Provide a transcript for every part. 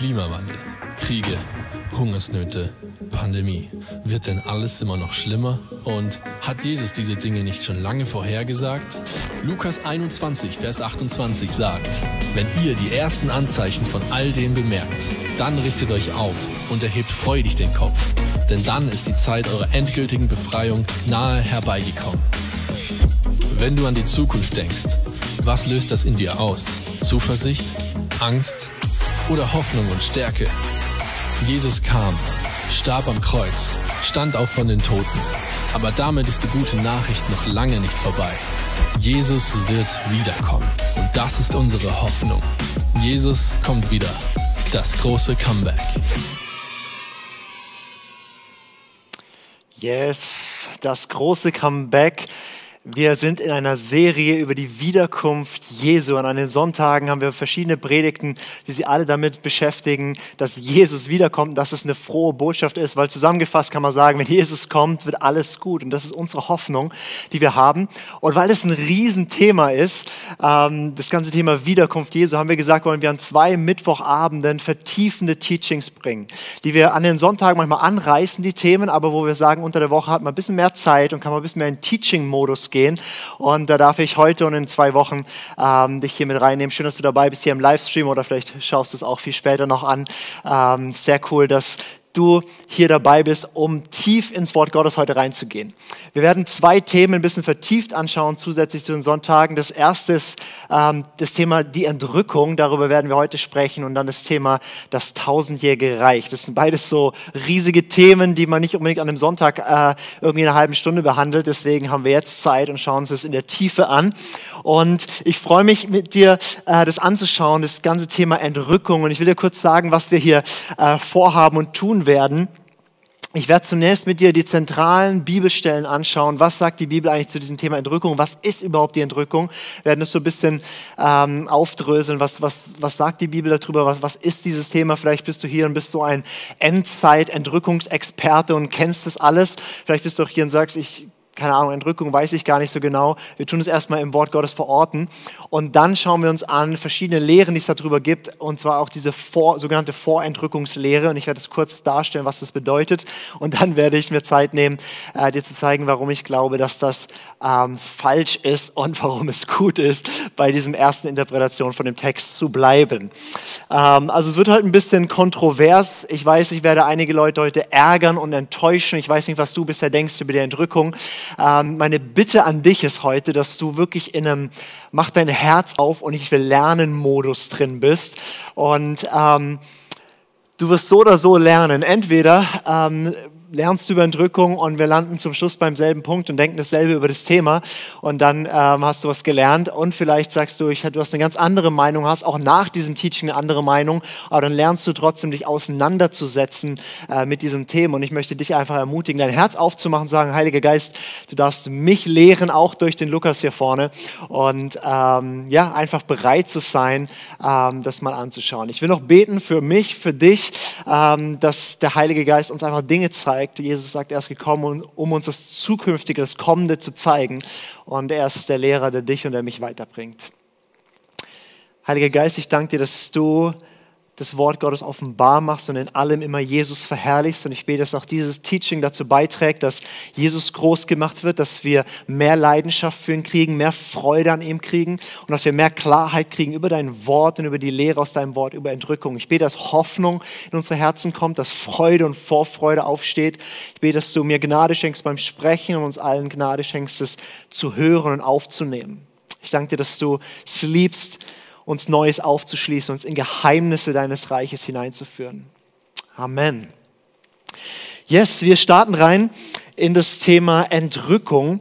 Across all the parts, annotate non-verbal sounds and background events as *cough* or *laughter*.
Klimawandel, Kriege, Hungersnöte, Pandemie. Wird denn alles immer noch schlimmer? Und hat Jesus diese Dinge nicht schon lange vorhergesagt? Lukas 21, Vers 28 sagt, wenn ihr die ersten Anzeichen von all dem bemerkt, dann richtet euch auf und erhebt freudig den Kopf, denn dann ist die Zeit eurer endgültigen Befreiung nahe herbeigekommen. Wenn du an die Zukunft denkst, was löst das in dir aus? Zuversicht? Angst? Oder Hoffnung und Stärke? Jesus kam, starb am Kreuz, stand auf von den Toten. Aber damit ist die gute Nachricht noch lange nicht vorbei. Jesus wird wiederkommen. Und das ist unsere Hoffnung. Jesus kommt wieder. Das große Comeback. Yes, das große Comeback. Wir sind in einer Serie über die Wiederkunft Jesu. An den Sonntagen haben wir verschiedene Predigten, die sich alle damit beschäftigen, dass Jesus wiederkommt und dass es eine frohe Botschaft ist, weil zusammengefasst kann man sagen, wenn Jesus kommt, wird alles gut. Und das ist unsere Hoffnung, die wir haben. Und weil es ein Riesenthema ist, ähm, das ganze Thema Wiederkunft Jesu, haben wir gesagt, wollen wir an zwei Mittwochabenden vertiefende Teachings bringen, die wir an den Sonntagen manchmal anreißen, die Themen, aber wo wir sagen, unter der Woche hat man ein bisschen mehr Zeit und kann man ein bisschen mehr in Teaching-Modus gehen. Und da darf ich heute und in zwei Wochen ähm, dich hier mit reinnehmen. Schön, dass du dabei bist hier im Livestream oder vielleicht schaust du es auch viel später noch an. Ähm, sehr cool, dass du hier dabei bist, um tief ins Wort Gottes heute reinzugehen. Wir werden zwei Themen ein bisschen vertieft anschauen, zusätzlich zu den Sonntagen. Das erste ist ähm, das Thema die Entrückung, darüber werden wir heute sprechen, und dann das Thema das tausendjährige Reich. Das sind beides so riesige Themen, die man nicht unbedingt an einem Sonntag äh, irgendwie in einer halben Stunde behandelt. Deswegen haben wir jetzt Zeit und schauen uns das in der Tiefe an. Und ich freue mich mit dir, äh, das anzuschauen, das ganze Thema Entrückung. Und ich will dir kurz sagen, was wir hier äh, vorhaben und tun werden. Ich werde zunächst mit dir die zentralen Bibelstellen anschauen. Was sagt die Bibel eigentlich zu diesem Thema Entrückung? Was ist überhaupt die Entrückung? Wir werden das so ein bisschen ähm, aufdröseln. Was, was, was sagt die Bibel darüber? Was, was ist dieses Thema? Vielleicht bist du hier und bist so ein Endzeit-Entrückungsexperte und kennst das alles. Vielleicht bist du auch hier und sagst, ich keine Ahnung, Entrückung weiß ich gar nicht so genau. Wir tun es erstmal im Wort Gottes verorten. Und dann schauen wir uns an verschiedene Lehren, die es darüber gibt. Und zwar auch diese vor, sogenannte Vorentrückungslehre. Und ich werde es kurz darstellen, was das bedeutet. Und dann *laughs* werde ich mir Zeit nehmen, äh, dir zu zeigen, warum ich glaube, dass das ähm, falsch ist und warum es gut ist, bei diesem ersten Interpretation von dem Text zu bleiben. Ähm, also es wird halt ein bisschen kontrovers. Ich weiß, ich werde einige Leute heute ärgern und enttäuschen. Ich weiß nicht, was du bisher denkst über die Entrückung. Ähm, meine Bitte an dich ist heute, dass du wirklich in einem Mach dein Herz auf und ich will lernen Modus drin bist. Und ähm, du wirst so oder so lernen. Entweder ähm, lernst über Entrückung und wir landen zum Schluss beim selben Punkt und denken dasselbe über das Thema und dann ähm, hast du was gelernt und vielleicht sagst du, ich, du hast eine ganz andere Meinung, hast auch nach diesem Teaching eine andere Meinung, aber dann lernst du trotzdem, dich auseinanderzusetzen äh, mit diesem Thema und ich möchte dich einfach ermutigen, dein Herz aufzumachen, sagen, Heiliger Geist, du darfst mich lehren, auch durch den Lukas hier vorne und ähm, ja, einfach bereit zu sein, ähm, das mal anzuschauen. Ich will noch beten für mich, für dich, ähm, dass der Heilige Geist uns einfach Dinge zeigt, zeigt. Jesus sagt, er ist gekommen, um uns das Zukünftige, das Kommende zu zeigen. Und er ist der Lehrer, der dich und der mich weiterbringt. Heiliger Geist, ich danke dir, dass du das Wort Gottes offenbar machst und in allem immer Jesus verherrlichst. Und ich bete, dass auch dieses Teaching dazu beiträgt, dass Jesus groß gemacht wird, dass wir mehr Leidenschaft für ihn kriegen, mehr Freude an ihm kriegen und dass wir mehr Klarheit kriegen über dein Wort und über die Lehre aus deinem Wort, über Entrückung. Ich bete, dass Hoffnung in unsere Herzen kommt, dass Freude und Vorfreude aufsteht. Ich bete, dass du mir Gnade schenkst beim Sprechen und uns allen Gnade schenkst, es zu hören und aufzunehmen. Ich danke dir, dass du es liebst, uns Neues aufzuschließen, uns in Geheimnisse deines Reiches hineinzuführen. Amen. Yes, wir starten rein in das Thema Entrückung.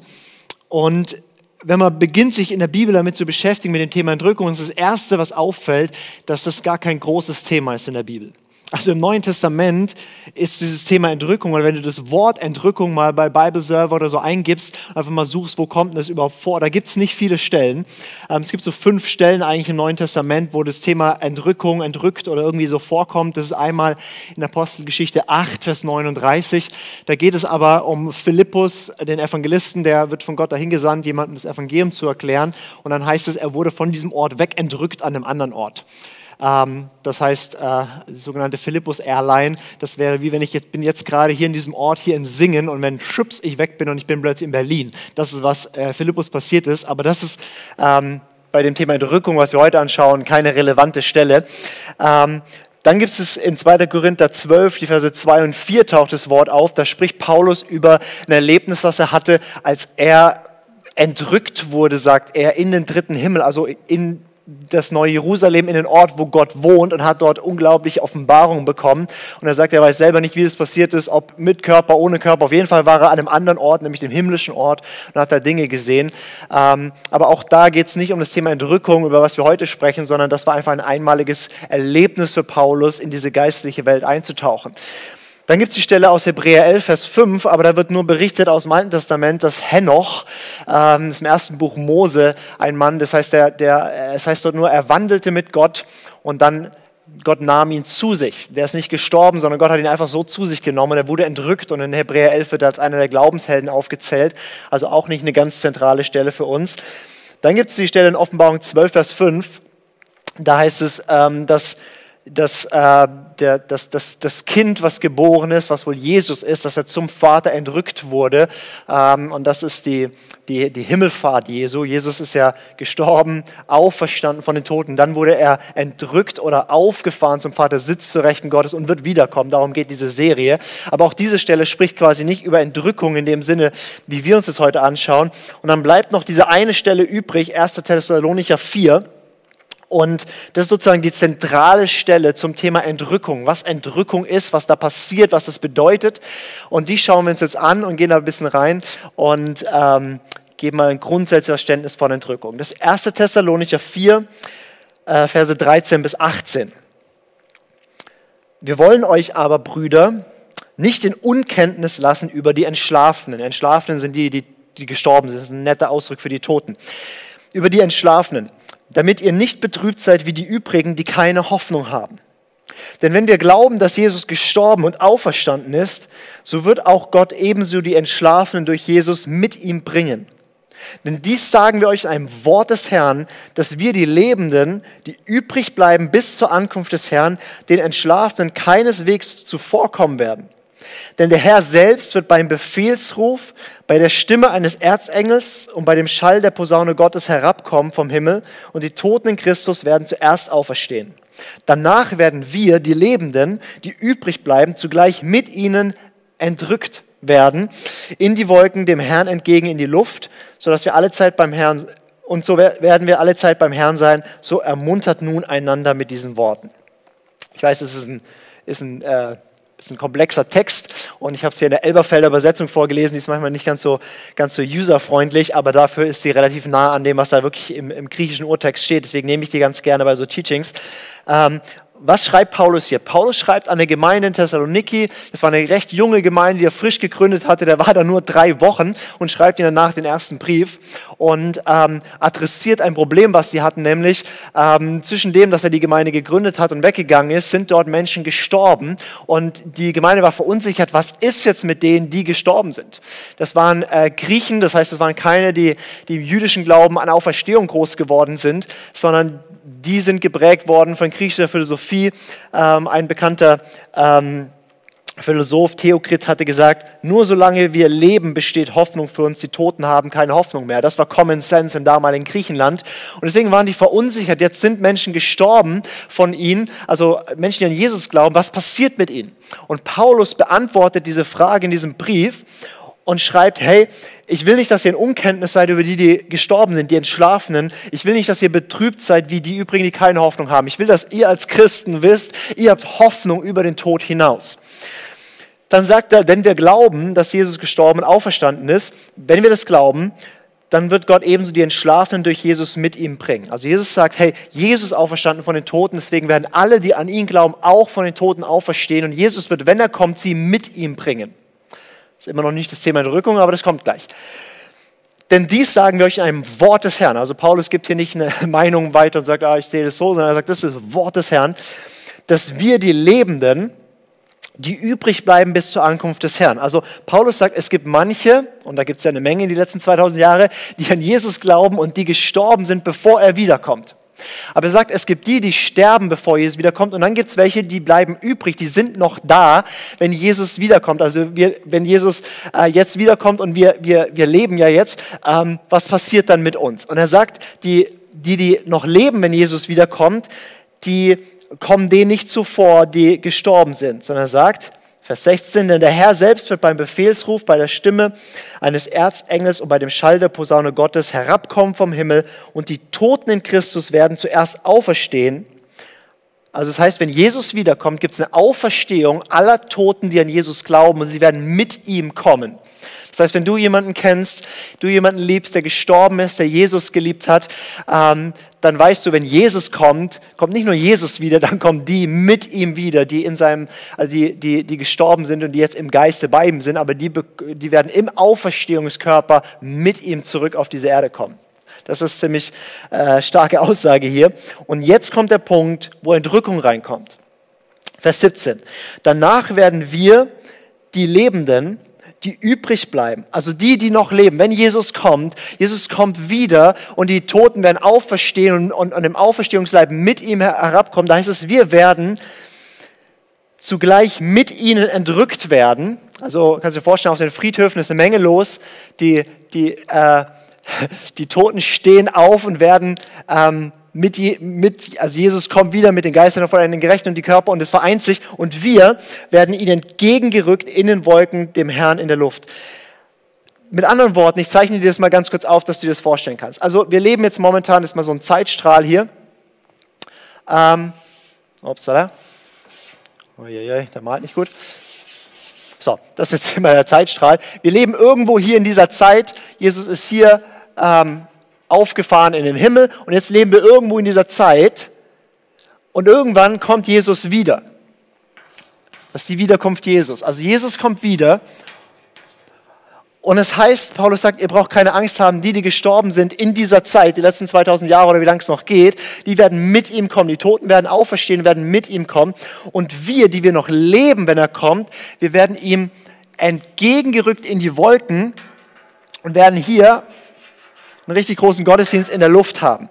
Und wenn man beginnt, sich in der Bibel damit zu beschäftigen, mit dem Thema Entrückung, ist das Erste, was auffällt, dass das gar kein großes Thema ist in der Bibel. Also im Neuen Testament ist dieses Thema Entrückung, oder wenn du das Wort Entrückung mal bei Bible Server oder so eingibst, einfach mal suchst, wo kommt das überhaupt vor, da gibt es nicht viele Stellen. Ähm, es gibt so fünf Stellen eigentlich im Neuen Testament, wo das Thema Entrückung, entrückt oder irgendwie so vorkommt. Das ist einmal in Apostelgeschichte 8, Vers 39. Da geht es aber um Philippus, den Evangelisten, der wird von Gott dahin gesandt, jemandem das Evangelium zu erklären. Und dann heißt es, er wurde von diesem Ort wegentrückt an einem anderen Ort. Ähm, das heißt, äh, die sogenannte Philippus Airline. Das wäre wie wenn ich jetzt bin jetzt gerade hier in diesem Ort hier in Singen und wenn schubs ich weg bin und ich bin plötzlich in Berlin. Das ist was äh, Philippus passiert ist. Aber das ist ähm, bei dem Thema Entrückung, was wir heute anschauen, keine relevante Stelle. Ähm, dann gibt es in 2. Korinther 12, die Verse 2 und 4 taucht das Wort auf. Da spricht Paulus über ein Erlebnis, was er hatte, als er entrückt wurde, sagt er, in den dritten Himmel, also in das neue Jerusalem in den Ort, wo Gott wohnt und hat dort unglaubliche Offenbarungen bekommen. Und er sagt, er weiß selber nicht, wie das passiert ist, ob mit Körper, ohne Körper. Auf jeden Fall war er an einem anderen Ort, nämlich dem himmlischen Ort und hat da Dinge gesehen. Ähm, aber auch da geht es nicht um das Thema Entrückung, über was wir heute sprechen, sondern das war einfach ein einmaliges Erlebnis für Paulus, in diese geistliche Welt einzutauchen. Dann gibt es die Stelle aus Hebräer 11, Vers 5, aber da wird nur berichtet aus dem Alten Testament, dass Henoch, ähm, im ersten Buch Mose, ein Mann, das heißt, der, der, es heißt dort nur, er wandelte mit Gott und dann Gott nahm ihn zu sich. Der ist nicht gestorben, sondern Gott hat ihn einfach so zu sich genommen. Er wurde entrückt und in Hebräer 11 wird er als einer der Glaubenshelden aufgezählt. Also auch nicht eine ganz zentrale Stelle für uns. Dann gibt es die Stelle in Offenbarung 12, Vers 5. Da heißt es, ähm, dass dass äh, der, das, das, das Kind, was geboren ist, was wohl Jesus ist, dass er zum Vater entrückt wurde. Ähm, und das ist die, die, die Himmelfahrt Jesu. Jesus ist ja gestorben, auferstanden von den Toten. Dann wurde er entrückt oder aufgefahren zum Vater, sitzt zur Rechten Gottes und wird wiederkommen. Darum geht diese Serie. Aber auch diese Stelle spricht quasi nicht über Entrückung in dem Sinne, wie wir uns das heute anschauen. Und dann bleibt noch diese eine Stelle übrig, 1. Thessalonicher 4 und das ist sozusagen die zentrale Stelle zum Thema Entrückung, was Entrückung ist, was da passiert, was das bedeutet. Und die schauen wir uns jetzt an und gehen da ein bisschen rein und ähm, geben mal ein grundsätzliches Verständnis von Entrückung. Das 1. Thessalonicher 4, äh, Verse 13 bis 18. Wir wollen euch aber, Brüder, nicht in Unkenntnis lassen über die Entschlafenen. Entschlafenen sind die, die, die gestorben sind. Das ist ein netter Ausdruck für die Toten. Über die Entschlafenen damit ihr nicht betrübt seid wie die übrigen, die keine Hoffnung haben. Denn wenn wir glauben, dass Jesus gestorben und auferstanden ist, so wird auch Gott ebenso die Entschlafenen durch Jesus mit ihm bringen. Denn dies sagen wir euch in einem Wort des Herrn, dass wir die Lebenden, die übrig bleiben bis zur Ankunft des Herrn, den Entschlafenen keineswegs zuvorkommen werden. Denn der Herr selbst wird beim Befehlsruf, bei der Stimme eines Erzengels und bei dem Schall der Posaune Gottes herabkommen vom Himmel und die Toten in Christus werden zuerst auferstehen. Danach werden wir, die Lebenden, die übrig bleiben, zugleich mit ihnen entrückt werden in die Wolken dem Herrn entgegen in die Luft, sodass wir alle Zeit beim Herrn und so werden wir alle Zeit beim Herrn sein. So ermuntert nun einander mit diesen Worten. Ich weiß, es ist ein, ist ein äh, ist ein komplexer Text und ich habe es hier in der Elberfelder Übersetzung vorgelesen, die ist manchmal nicht ganz so, ganz so userfreundlich, aber dafür ist sie relativ nah an dem, was da wirklich im, im griechischen Urtext steht. Deswegen nehme ich die ganz gerne bei so Teachings. Ähm, was schreibt Paulus hier? Paulus schreibt an eine Gemeinde in Thessaloniki. Das war eine recht junge Gemeinde, die er frisch gegründet hatte. Der war da nur drei Wochen und schreibt ihnen danach den ersten Brief und ähm, adressiert ein Problem, was sie hatten, nämlich ähm, zwischen dem, dass er die Gemeinde gegründet hat und weggegangen ist, sind dort Menschen gestorben und die Gemeinde war verunsichert. Was ist jetzt mit denen, die gestorben sind? Das waren äh, Griechen, das heißt, es waren keine, die, die im jüdischen Glauben an Auferstehung groß geworden sind, sondern die sind geprägt worden von griechischer Philosophie. Ähm, ein bekannter ähm, Philosoph Theokrit hatte gesagt, nur solange wir leben, besteht Hoffnung für uns. Die Toten haben keine Hoffnung mehr. Das war Common Sense im damaligen Griechenland. Und deswegen waren die verunsichert. Jetzt sind Menschen gestorben von ihnen, also Menschen, die an Jesus glauben. Was passiert mit ihnen? Und Paulus beantwortet diese Frage in diesem Brief und schreibt, hey, ich will nicht, dass ihr in Unkenntnis seid über die, die gestorben sind, die Entschlafenen. Ich will nicht, dass ihr betrübt seid wie die übrigen, die keine Hoffnung haben. Ich will, dass ihr als Christen wisst, ihr habt Hoffnung über den Tod hinaus. Dann sagt er, wenn wir glauben, dass Jesus gestorben und auferstanden ist, wenn wir das glauben, dann wird Gott ebenso die Entschlafenen durch Jesus mit ihm bringen. Also Jesus sagt, hey, Jesus auferstanden von den Toten, deswegen werden alle, die an ihn glauben, auch von den Toten auferstehen und Jesus wird, wenn er kommt, sie mit ihm bringen. Ist immer noch nicht das Thema der Rückung, aber das kommt gleich. Denn dies sagen wir euch in einem Wort des Herrn. Also Paulus gibt hier nicht eine *laughs* Meinung weiter und sagt, ah, ich sehe das so, sondern er sagt, das ist das Wort des Herrn, dass wir die Lebenden, die übrig bleiben bis zur Ankunft des Herrn. Also Paulus sagt, es gibt manche, und da gibt es ja eine Menge in die letzten 2000 Jahre, die an Jesus glauben und die gestorben sind, bevor er wiederkommt. Aber er sagt, es gibt die, die sterben, bevor Jesus wiederkommt. Und dann gibt es welche, die bleiben übrig, die sind noch da, wenn Jesus wiederkommt. Also wir, wenn Jesus äh, jetzt wiederkommt und wir, wir, wir leben ja jetzt, ähm, was passiert dann mit uns? Und er sagt, die, die, die noch leben, wenn Jesus wiederkommt, die kommen denen nicht zuvor, die gestorben sind, sondern er sagt, Vers 16, denn der Herr selbst wird beim Befehlsruf, bei der Stimme eines Erzengels und bei dem Schall der Posaune Gottes herabkommen vom Himmel und die Toten in Christus werden zuerst auferstehen. Also das heißt, wenn Jesus wiederkommt, gibt es eine Auferstehung aller Toten, die an Jesus glauben und sie werden mit ihm kommen. Das heißt, wenn du jemanden kennst, du jemanden liebst, der gestorben ist, der Jesus geliebt hat, ähm, dann weißt du, wenn Jesus kommt, kommt nicht nur Jesus wieder, *laughs* dann kommen die mit ihm wieder, die in seinem, also die, die, die gestorben sind und die jetzt im Geiste bei ihm sind, aber die, die werden im Auferstehungskörper mit ihm zurück auf diese Erde kommen. Das ist ziemlich äh, starke Aussage hier. Und jetzt kommt der Punkt, wo Entrückung reinkommt. Vers 17. Danach werden wir, die Lebenden, die übrig bleiben, also die, die noch leben, wenn Jesus kommt, Jesus kommt wieder und die Toten werden auferstehen und, und, und im Auferstehungsleib mit ihm herabkommen, da heißt es, wir werden zugleich mit ihnen entrückt werden. Also kannst du dir vorstellen, auf den Friedhöfen ist eine Menge los, die, die, äh, die Toten stehen auf und werden ähm, mit, mit, also Jesus kommt wieder mit den Geistern von den Gerechten und die Körper und es vereint sich und wir werden ihnen entgegengerückt in den Wolken dem Herrn in der Luft. Mit anderen Worten, ich zeichne dir das mal ganz kurz auf, dass du dir das vorstellen kannst. Also wir leben jetzt momentan, das ist mal so ein Zeitstrahl hier. Ähm, upsala. Uiuiui, der malt nicht gut. So, das ist jetzt *laughs* immer der Zeitstrahl. Wir leben irgendwo hier in dieser Zeit. Jesus ist hier ähm, aufgefahren in den Himmel und jetzt leben wir irgendwo in dieser Zeit und irgendwann kommt Jesus wieder. Das ist die Wiederkunft Jesus. Also Jesus kommt wieder und es heißt, Paulus sagt, ihr braucht keine Angst haben, die, die gestorben sind in dieser Zeit, die letzten 2000 Jahre oder wie lange es noch geht, die werden mit ihm kommen. Die Toten werden auferstehen, werden mit ihm kommen. Und wir, die wir noch leben, wenn er kommt, wir werden ihm entgegengerückt in die Wolken und werden hier einen richtig großen Gottesdienst in der Luft haben.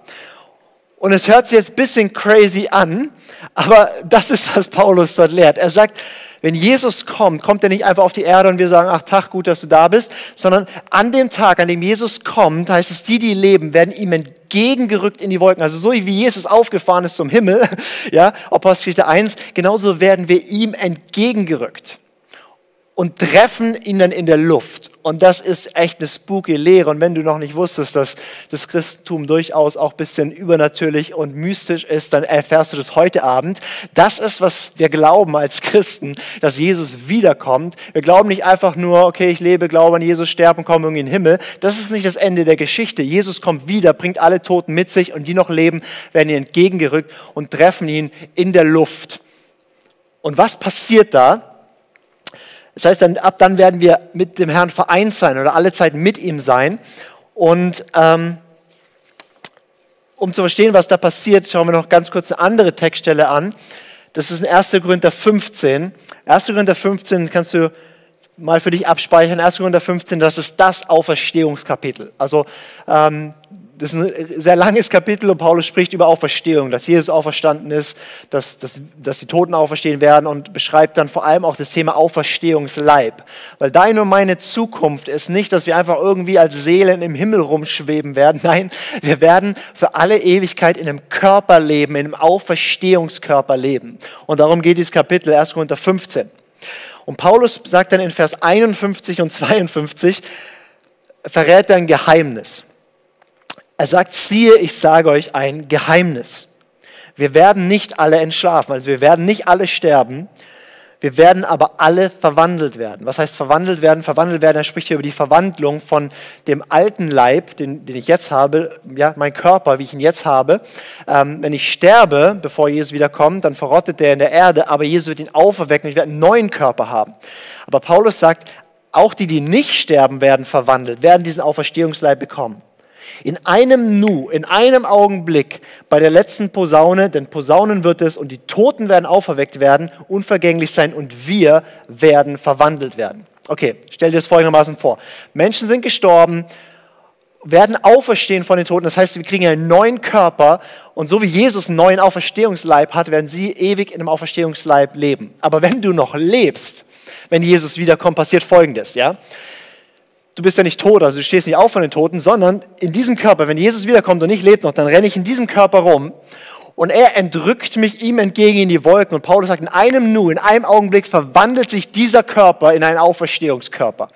Und es hört sich jetzt ein bisschen crazy an, aber das ist, was Paulus dort lehrt. Er sagt, wenn Jesus kommt, kommt er nicht einfach auf die Erde und wir sagen, ach Tag, gut, dass du da bist, sondern an dem Tag, an dem Jesus kommt, heißt es, die, die leben, werden ihm entgegengerückt in die Wolken. Also so wie Jesus aufgefahren ist zum Himmel, *laughs* ja, Apostelgeschichte 1, genauso werden wir ihm entgegengerückt und treffen ihn dann in der Luft. Und das ist echt eine spooky Lehre. Und wenn du noch nicht wusstest, dass das Christentum durchaus auch ein bisschen übernatürlich und mystisch ist, dann erfährst du das heute Abend. Das ist, was wir glauben als Christen, dass Jesus wiederkommt. Wir glauben nicht einfach nur, okay, ich lebe, glaube an Jesus, sterbe und komme irgendwie in den Himmel. Das ist nicht das Ende der Geschichte. Jesus kommt wieder, bringt alle Toten mit sich und die noch leben, werden ihm entgegengerückt und treffen ihn in der Luft. Und was passiert da? Das heißt, dann, ab dann werden wir mit dem Herrn vereint sein oder alle Zeit mit ihm sein. Und ähm, um zu verstehen, was da passiert, schauen wir noch ganz kurz eine andere Textstelle an. Das ist in 1. Korinther 15. 1. Korinther 15 kannst du mal für dich abspeichern. 1. Korinther 15, das ist das Auferstehungskapitel. Also ähm, das ist ein sehr langes Kapitel und Paulus spricht über Auferstehung, dass Jesus auferstanden ist, dass, dass, dass die Toten auferstehen werden und beschreibt dann vor allem auch das Thema Auferstehungsleib. Weil deine und meine Zukunft ist nicht, dass wir einfach irgendwie als Seelen im Himmel rumschweben werden. Nein, wir werden für alle Ewigkeit in einem Körper leben, in einem Auferstehungskörper leben. Und darum geht dieses Kapitel 1. Korinther 15. Und Paulus sagt dann in Vers 51 und 52, verrät er ein Geheimnis. Er sagt, siehe, ich sage euch ein Geheimnis. Wir werden nicht alle entschlafen, also wir werden nicht alle sterben, wir werden aber alle verwandelt werden. Was heißt verwandelt werden? Verwandelt werden, er spricht hier über die Verwandlung von dem alten Leib, den, den ich jetzt habe, ja, mein Körper, wie ich ihn jetzt habe. Ähm, wenn ich sterbe, bevor Jesus wiederkommt, dann verrottet der in der Erde, aber Jesus wird ihn auferwecken und ich werde einen neuen Körper haben. Aber Paulus sagt, auch die, die nicht sterben werden, verwandelt, werden diesen Auferstehungsleib bekommen. In einem Nu, in einem Augenblick bei der letzten Posaune, denn Posaunen wird es und die Toten werden auferweckt werden, unvergänglich sein und wir werden verwandelt werden. Okay, stell dir das folgendermaßen vor. Menschen sind gestorben werden auferstehen von den Toten. Das heißt, wir kriegen einen neuen Körper und so wie Jesus einen neuen Auferstehungsleib hat, werden sie ewig in einem Auferstehungsleib leben. Aber wenn du noch lebst, wenn Jesus wiederkommt, passiert Folgendes, ja? Du bist ja nicht tot, also du stehst nicht auf von den Toten, sondern in diesem Körper, wenn Jesus wiederkommt und ich lebe noch, dann renne ich in diesem Körper rum und er entrückt mich ihm entgegen in die Wolken. Und Paulus sagt, in einem Nu, in einem Augenblick verwandelt sich dieser Körper in einen Auferstehungskörper.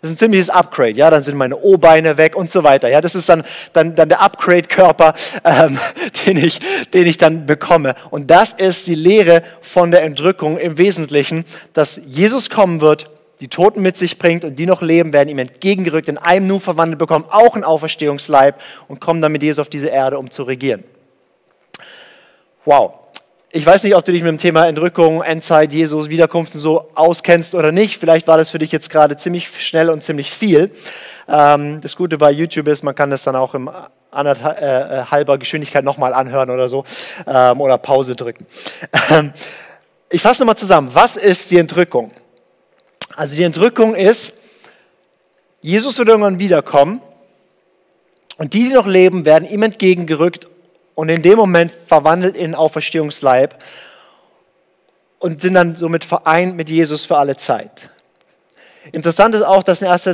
Das ist ein ziemliches Upgrade, ja, dann sind meine O-Beine weg und so weiter. Ja, das ist dann, dann, dann der Upgrade-Körper, ähm, *laughs* den, ich, den ich dann bekomme. Und das ist die Lehre von der Entrückung im Wesentlichen, dass Jesus kommen wird, die Toten mit sich bringt und die noch leben, werden ihm entgegengerückt, in einem Nu verwandelt bekommen, auch ein Auferstehungsleib und kommen dann mit Jesus auf diese Erde, um zu regieren. Wow. Ich weiß nicht, ob du dich mit dem Thema Entrückung, Endzeit, Jesus, Wiederkunft und so auskennst oder nicht. Vielleicht war das für dich jetzt gerade ziemlich schnell und ziemlich viel. Ähm, das Gute bei YouTube ist, man kann das dann auch im anderthalber äh, Geschwindigkeit nochmal anhören oder so ähm, oder Pause drücken. Ähm, ich fasse nochmal zusammen. Was ist die Entrückung? Also die Entrückung ist, Jesus wird irgendwann wiederkommen und die, die noch leben, werden ihm entgegengerückt und in dem Moment verwandelt in Auferstehungsleib und sind dann somit vereint mit Jesus für alle Zeit. Interessant ist auch, dass in 1.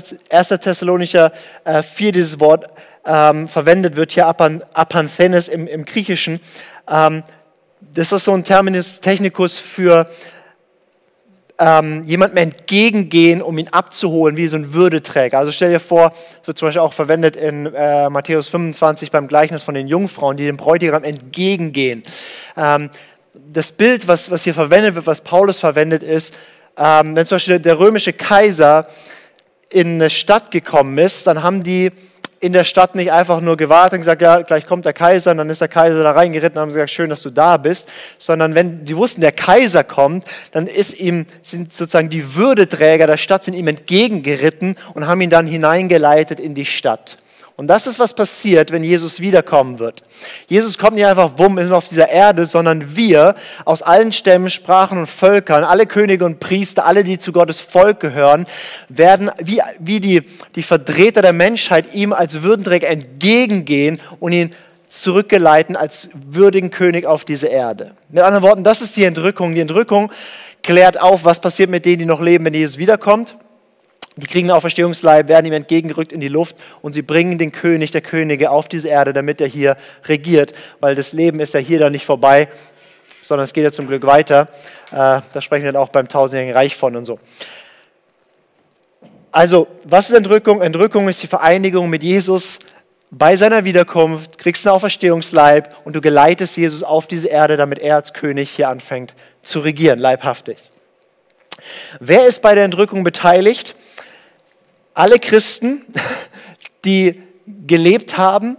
Thessalonicher 4 äh, dieses Wort ähm, verwendet wird, hier Apanthenes im, im Griechischen. Ähm, das ist so ein Terminus technicus für ähm, jemandem entgegengehen, um ihn abzuholen, wie so ein Würdeträger. Also stell dir vor, wird zum Beispiel auch verwendet in äh, Matthäus 25 beim Gleichnis von den Jungfrauen, die dem Bräutigam entgegengehen. Ähm, das Bild, was, was hier verwendet wird, was Paulus verwendet, ist, ähm, wenn zum Beispiel der römische Kaiser in eine Stadt gekommen ist, dann haben die in der Stadt nicht einfach nur gewartet und gesagt, ja, gleich kommt der Kaiser und dann ist der Kaiser da reingeritten und haben gesagt, schön, dass du da bist, sondern wenn die wussten, der Kaiser kommt, dann ist ihm, sind sozusagen die Würdeträger der Stadt sind ihm entgegengeritten und haben ihn dann hineingeleitet in die Stadt. Und das ist, was passiert, wenn Jesus wiederkommen wird. Jesus kommt nicht einfach wumm auf dieser Erde, sondern wir aus allen Stämmen, Sprachen und Völkern, alle Könige und Priester, alle, die zu Gottes Volk gehören, werden wie, wie die, die Vertreter der Menschheit ihm als Würdenträger entgegengehen und ihn zurückgeleiten als würdigen König auf diese Erde. Mit anderen Worten, das ist die Entrückung. Die Entrückung klärt auf, was passiert mit denen, die noch leben, wenn Jesus wiederkommt. Die kriegen einen Auferstehungsleib, werden ihm entgegengerückt in die Luft und sie bringen den König der Könige auf diese Erde, damit er hier regiert, weil das Leben ist ja hier dann nicht vorbei, sondern es geht ja zum Glück weiter. Äh, da sprechen wir dann auch beim tausendjährigen Reich von und so. Also, was ist Entrückung? Entrückung ist die Vereinigung mit Jesus bei seiner Wiederkunft, kriegst einen Auferstehungsleib und du geleitest Jesus auf diese Erde, damit er als König hier anfängt zu regieren, leibhaftig. Wer ist bei der Entrückung beteiligt? Alle Christen, *laughs* die gelebt haben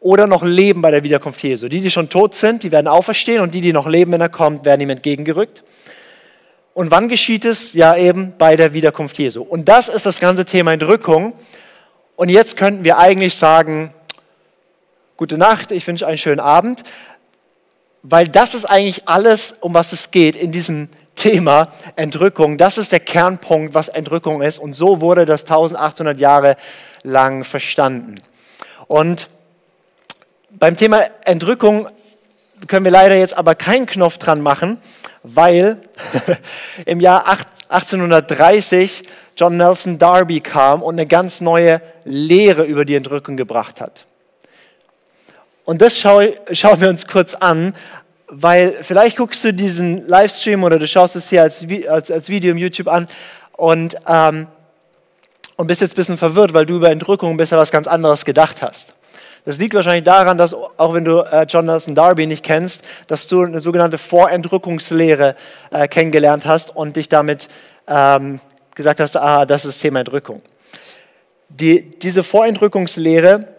oder noch leben bei der Wiederkunft Jesu. Die, die schon tot sind, die werden auferstehen und die, die noch leben, wenn er kommt, werden ihm entgegengerückt. Und wann geschieht es? Ja, eben bei der Wiederkunft Jesu. Und das ist das ganze Thema Entrückung. Und jetzt könnten wir eigentlich sagen, gute Nacht, ich wünsche einen schönen Abend, weil das ist eigentlich alles, um was es geht in diesem Thema Entrückung. Das ist der Kernpunkt, was Entrückung ist. Und so wurde das 1800 Jahre lang verstanden. Und beim Thema Entrückung können wir leider jetzt aber keinen Knopf dran machen, weil *laughs* im Jahr 1830 John Nelson Darby kam und eine ganz neue Lehre über die Entrückung gebracht hat. Und das schauen wir uns kurz an, weil vielleicht guckst du diesen Livestream oder du schaust es hier als, als, als Video im YouTube an und, ähm, und bist jetzt ein bisschen verwirrt, weil du über Entrückung bisher was ganz anderes gedacht hast. Das liegt wahrscheinlich daran, dass auch wenn du äh, John Nelson Darby nicht kennst, dass du eine sogenannte Vorentrückungslehre äh, kennengelernt hast und dich damit ähm, gesagt hast, ah, das ist Thema Entrückung. Die, diese Vorentrückungslehre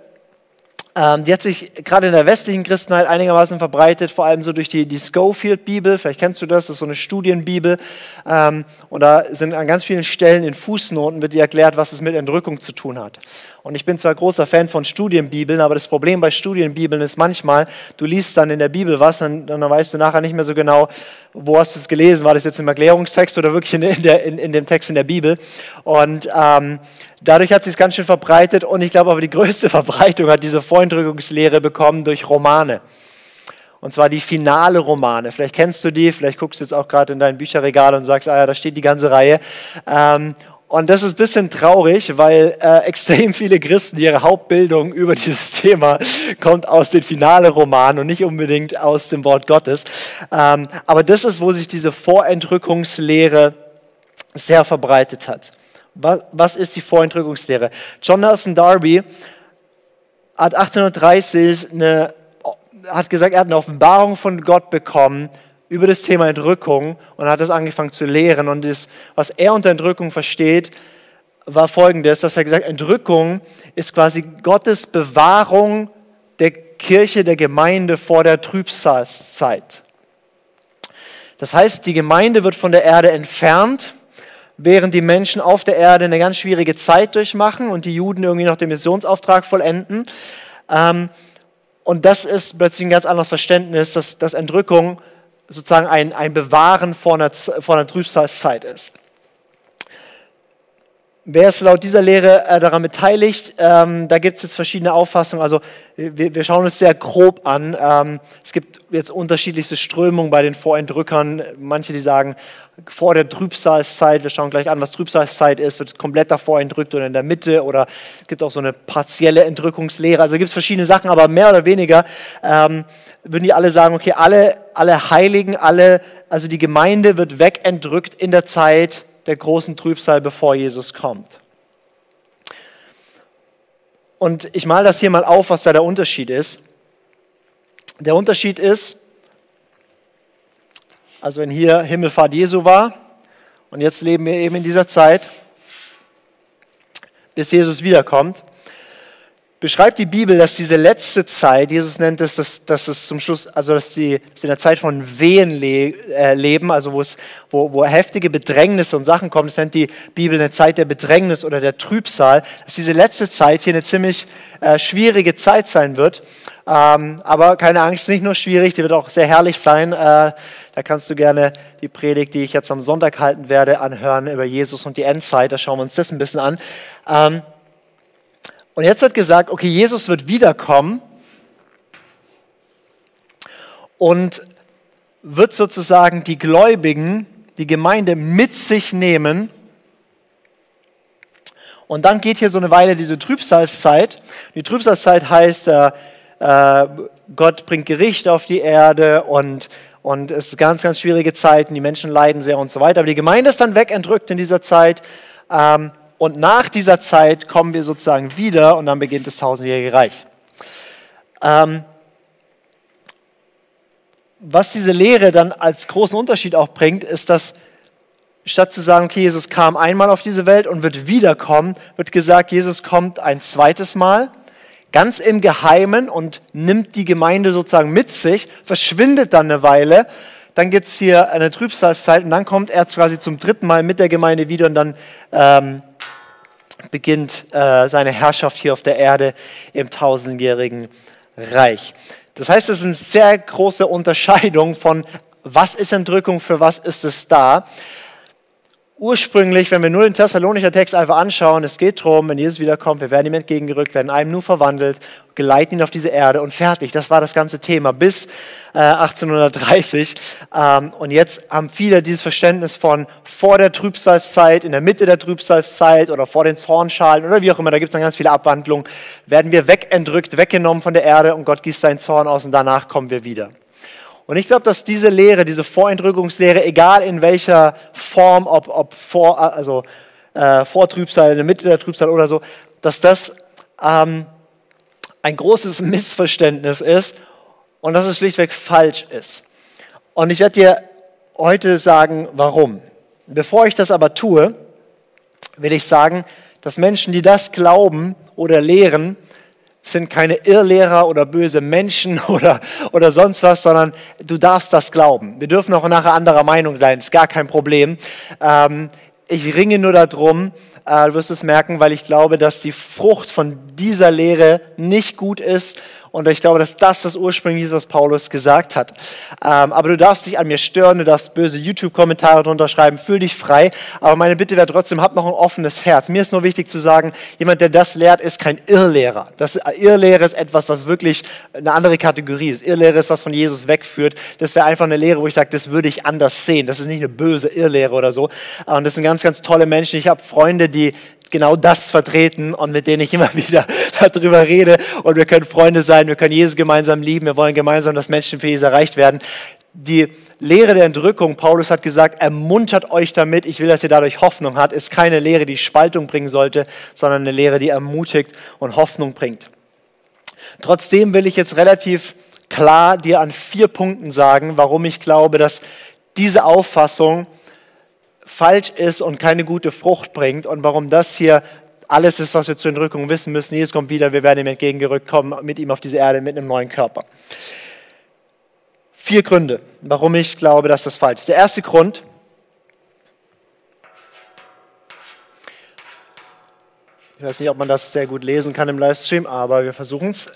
die hat sich gerade in der westlichen Christenheit einigermaßen verbreitet, vor allem so durch die, die Schofield-Bibel. Vielleicht kennst du das, das ist so eine Studienbibel. Ähm, und da sind an ganz vielen Stellen in Fußnoten wird dir erklärt, was es mit Entrückung zu tun hat. Und ich bin zwar großer Fan von Studienbibeln, aber das Problem bei Studienbibeln ist manchmal, du liest dann in der Bibel was und dann weißt du nachher nicht mehr so genau, wo hast du es gelesen. War das jetzt im Erklärungstext oder wirklich in, der, in, in dem Text in der Bibel? Und ähm, dadurch hat sich ganz schön verbreitet. Und ich glaube aber, die größte *laughs* Verbreitung hat diese Vorentrückungslehre bekommen durch Romane. Und zwar die finale Romane. Vielleicht kennst du die, vielleicht guckst du jetzt auch gerade in dein Bücherregal und sagst, ah ja, da steht die ganze Reihe. Ähm, und das ist ein bisschen traurig, weil äh, *laughs* extrem viele Christen ihre Hauptbildung über dieses *laughs* Thema kommt aus den Finale-Romanen und nicht unbedingt aus dem Wort Gottes. Ähm, aber das ist, wo sich diese Vorentrückungslehre sehr verbreitet hat. Was, was ist die Vorentrückungslehre? John Nelson Darby hat 1830 eine, hat gesagt, er hat eine Offenbarung von Gott bekommen über das Thema Entrückung und hat das angefangen zu lehren. Und das, was er unter Entrückung versteht, war folgendes, dass er gesagt Entrückung ist quasi Gottes Bewahrung der Kirche, der Gemeinde vor der Trübsalzeit. Das heißt, die Gemeinde wird von der Erde entfernt, während die Menschen auf der Erde eine ganz schwierige Zeit durchmachen und die Juden irgendwie noch den Missionsauftrag vollenden. Ähm, und das ist plötzlich ein ganz anderes Verständnis, dass, dass Entrückung sozusagen ein, ein Bewahren vor einer, vor einer Trübsalzeit ist. Wer ist laut dieser Lehre äh, daran beteiligt? Ähm, da gibt es jetzt verschiedene Auffassungen. Also wir, wir schauen uns sehr grob an. Ähm, es gibt jetzt unterschiedlichste Strömungen bei den Vorentrückern. Manche, die sagen, vor der Trübsalzeit, wir schauen gleich an, was Trübsalzeit ist, wird komplett davor entrückt oder in der Mitte. Oder es gibt auch so eine partielle Entrückungslehre. Also gibt es verschiedene Sachen, aber mehr oder weniger ähm, würden die alle sagen, okay, alle, alle Heiligen, alle, also die Gemeinde wird wegentrückt in der Zeit der großen Trübsal, bevor Jesus kommt. Und ich male das hier mal auf, was da der Unterschied ist. Der Unterschied ist, also wenn hier Himmelfahrt Jesu war und jetzt leben wir eben in dieser Zeit, bis Jesus wiederkommt, beschreibt die Bibel, dass diese letzte Zeit, Jesus nennt es, dass, dass es zum Schluss, also dass sie in der Zeit von Wehen le äh, leben, also wo, es, wo, wo heftige Bedrängnisse und Sachen kommen, das nennt die Bibel eine Zeit der Bedrängnis oder der Trübsal, dass diese letzte Zeit hier eine ziemlich äh, schwierige Zeit sein wird. Ähm, aber keine Angst, nicht nur schwierig, die wird auch sehr herrlich sein. Äh, da kannst du gerne die Predigt, die ich jetzt am Sonntag halten werde, anhören über Jesus und die Endzeit. Da schauen wir uns das ein bisschen an. Ähm, und jetzt wird gesagt, okay, Jesus wird wiederkommen und wird sozusagen die Gläubigen, die Gemeinde mit sich nehmen. Und dann geht hier so eine Weile diese Trübsalzeit. Die Trübsalzeit heißt, äh, äh, Gott bringt Gericht auf die Erde und, und es sind ganz, ganz schwierige Zeiten, die Menschen leiden sehr und so weiter. Aber die Gemeinde ist dann wegentrückt in dieser Zeit. Ähm, und nach dieser Zeit kommen wir sozusagen wieder und dann beginnt das tausendjährige Reich. Ähm, was diese Lehre dann als großen Unterschied auch bringt, ist, dass statt zu sagen, okay, Jesus kam einmal auf diese Welt und wird wiederkommen, wird gesagt, Jesus kommt ein zweites Mal, ganz im Geheimen und nimmt die Gemeinde sozusagen mit sich, verschwindet dann eine Weile, dann gibt es hier eine Trübsalzeit und dann kommt er quasi zum dritten Mal mit der Gemeinde wieder und dann ähm, beginnt äh, seine Herrschaft hier auf der Erde im tausendjährigen Reich. Das heißt, es ist eine sehr große Unterscheidung von, was ist Entrückung, für was ist es da ursprünglich, wenn wir nur den Thessalonischer Text einfach anschauen, es geht darum, wenn Jesus wiederkommt, wir werden ihm entgegengerückt, werden einem nur verwandelt, geleiten ihn auf diese Erde und fertig. Das war das ganze Thema bis äh, 1830. Ähm, und jetzt haben viele dieses Verständnis von vor der Trübsalzeit, in der Mitte der Trübsalzeit oder vor den Zornschalen oder wie auch immer, da gibt es dann ganz viele Abwandlungen, werden wir wegentrückt, weggenommen von der Erde und Gott gießt seinen Zorn aus und danach kommen wir wieder. Und ich glaube, dass diese Lehre, diese Vorentrückungslehre, egal in welcher Form, ob, ob vor, also, äh, vor Trübsal, in der Mitte der Trübsal oder so, dass das ähm, ein großes Missverständnis ist und dass es schlichtweg falsch ist. Und ich werde dir heute sagen, warum. Bevor ich das aber tue, will ich sagen, dass Menschen, die das glauben oder lehren, sind keine Irrlehrer oder böse Menschen *laughs* oder, oder sonst was, sondern du darfst das glauben. Wir dürfen auch nachher anderer Meinung sein, ist gar kein Problem. Ähm, ich ringe nur darum, äh, du wirst es merken, weil ich glaube, dass die Frucht von dieser Lehre nicht gut ist und ich glaube, dass das das ursprünglich ist, was Paulus gesagt hat. Ähm, aber du darfst dich an mir stören, du darfst böse YouTube-Kommentare drunter schreiben, fühl dich frei. Aber meine Bitte wäre trotzdem, hab noch ein offenes Herz. Mir ist nur wichtig zu sagen, jemand, der das lehrt, ist kein Irrlehrer. Das Irrlehre ist etwas, was wirklich eine andere Kategorie ist. Irrlehre ist, was von Jesus wegführt. Das wäre einfach eine Lehre, wo ich sage, das würde ich anders sehen. Das ist nicht eine böse Irrlehre oder so. Und das sind ganz, ganz tolle Menschen. Ich habe Freunde, die genau das vertreten und mit denen ich immer *laughs* wieder darüber rede. Und wir können Freunde sein, wir können Jesus gemeinsam lieben, wir wollen gemeinsam, dass Menschen für Jesus erreicht werden. Die Lehre der Entrückung, Paulus hat gesagt, ermuntert euch damit, ich will, dass ihr dadurch Hoffnung habt, ist keine Lehre, die Spaltung bringen sollte, sondern eine Lehre, die ermutigt und Hoffnung bringt. Trotzdem will ich jetzt relativ klar dir an vier Punkten sagen, warum ich glaube, dass diese Auffassung falsch ist und keine gute Frucht bringt und warum das hier alles ist, was wir zur Entrückung wissen müssen. Jesus kommt wieder, wir werden ihm entgegengerückt kommen mit ihm auf diese Erde mit einem neuen Körper. Vier Gründe, warum ich glaube, dass das falsch ist. Der erste Grund, ich weiß nicht, ob man das sehr gut lesen kann im Livestream, aber wir versuchen es.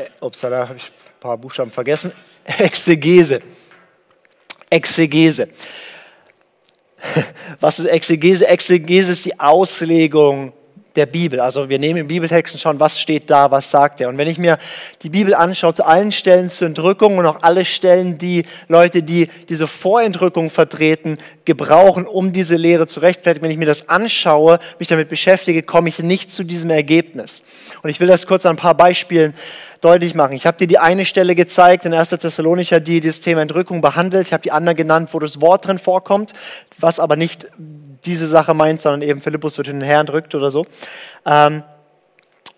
Äh, ups, da habe ich ein paar Buchstaben vergessen. *laughs* Exegese. Exegese. *laughs* Was ist Exegese? Exegese ist die Auslegung der Bibel. Also wir nehmen im Bibeltext und schauen, was steht da, was sagt er. Und wenn ich mir die Bibel anschaue, zu allen Stellen zur Entrückung und auch alle Stellen, die Leute, die diese Vorentrückung vertreten, gebrauchen, um diese Lehre zu rechtfertigen, wenn ich mir das anschaue, mich damit beschäftige, komme ich nicht zu diesem Ergebnis. Und ich will das kurz an ein paar Beispielen deutlich machen. Ich habe dir die eine Stelle gezeigt in 1. Thessalonicher, die das Thema Entrückung behandelt. Ich habe die andere genannt, wo das Wort drin vorkommt, was aber nicht diese Sache meint, sondern eben Philippus wird den Herrn drückt oder so. Ähm,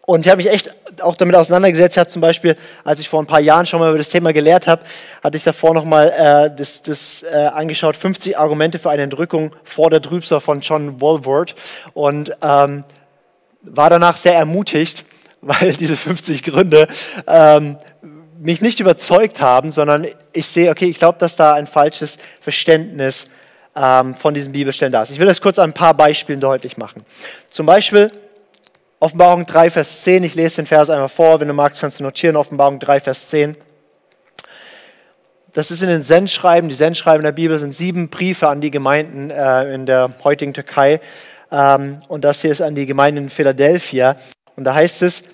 und ich habe mich echt auch damit auseinandergesetzt. Ich habe zum Beispiel, als ich vor ein paar Jahren schon mal über das Thema gelehrt habe, hatte ich davor nochmal äh, das, das äh, angeschaut, 50 Argumente für eine Entrückung vor der Trübsal von John Walworth und ähm, war danach sehr ermutigt, weil diese 50 Gründe ähm, mich nicht überzeugt haben, sondern ich sehe, okay, ich glaube, dass da ein falsches Verständnis ähm, von diesen Bibelstellen da ist. Ich will das kurz an ein paar Beispielen deutlich machen. Zum Beispiel Offenbarung 3, Vers 10. Ich lese den Vers einmal vor. Wenn du magst, kannst du notieren. Offenbarung 3, Vers 10. Das ist in den Sendschreiben. Die Sendschreiben der Bibel sind sieben Briefe an die Gemeinden äh, in der heutigen Türkei. Ähm, und das hier ist an die Gemeinden in Philadelphia. Und da heißt es,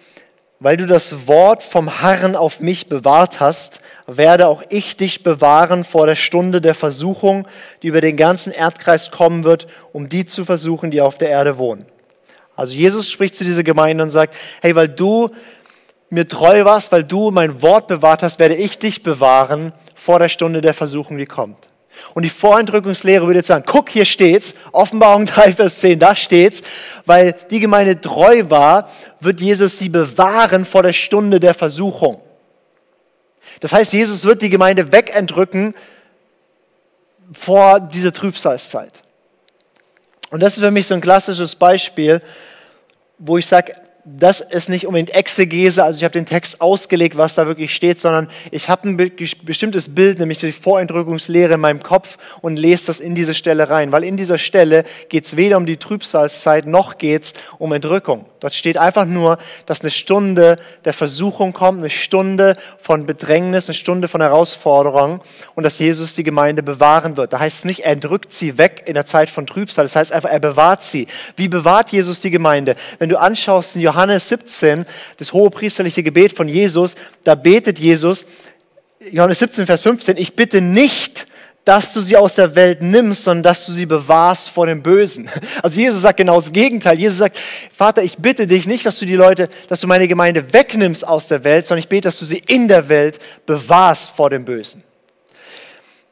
weil du das Wort vom Herrn auf mich bewahrt hast, werde auch ich dich bewahren vor der Stunde der Versuchung, die über den ganzen Erdkreis kommen wird, um die zu versuchen, die auf der Erde wohnen. Also Jesus spricht zu dieser Gemeinde und sagt, hey, weil du mir treu warst, weil du mein Wort bewahrt hast, werde ich dich bewahren vor der Stunde der Versuchung, die kommt. Und die Vorentrückungslehre würde jetzt sagen, guck, hier steht's, Offenbarung *laughs* 3, Vers 10, da steht's, weil die Gemeinde treu war, wird Jesus sie bewahren vor der Stunde der Versuchung. Das heißt, Jesus wird die Gemeinde wegentrücken vor dieser Trübsalzeit. Und das ist für mich so ein klassisches Beispiel, wo ich sage, das ist nicht unbedingt Exegese, also ich habe den Text ausgelegt, was da wirklich steht, sondern ich habe ein bestimmtes Bild, nämlich die Vorentrückungslehre in meinem Kopf und lese das in diese Stelle rein, weil in dieser Stelle geht es weder um die Trübsalzeit noch geht es um Entrückung. Dort steht einfach nur, dass eine Stunde der Versuchung kommt, eine Stunde von Bedrängnis, eine Stunde von Herausforderung und dass Jesus die Gemeinde bewahren wird. Da heißt es nicht, er entrückt sie weg in der Zeit von Trübsal, das heißt einfach, er bewahrt sie. Wie bewahrt Jesus die Gemeinde? Wenn du anschaust in Johannes Johannes 17, das hohe priesterliche Gebet von Jesus, da betet Jesus, Johannes 17, Vers 15, ich bitte nicht, dass du sie aus der Welt nimmst, sondern dass du sie bewahrst vor dem Bösen. *laughs* Also Jesus sagt genau das Gegenteil. Jesus sagt, Vater, ich bitte dich nicht, dass du die Leute, dass du meine Gemeinde wegnimmst aus der Welt, sondern ich bete, dass du sie in der Welt bewahrst vor dem Bösen.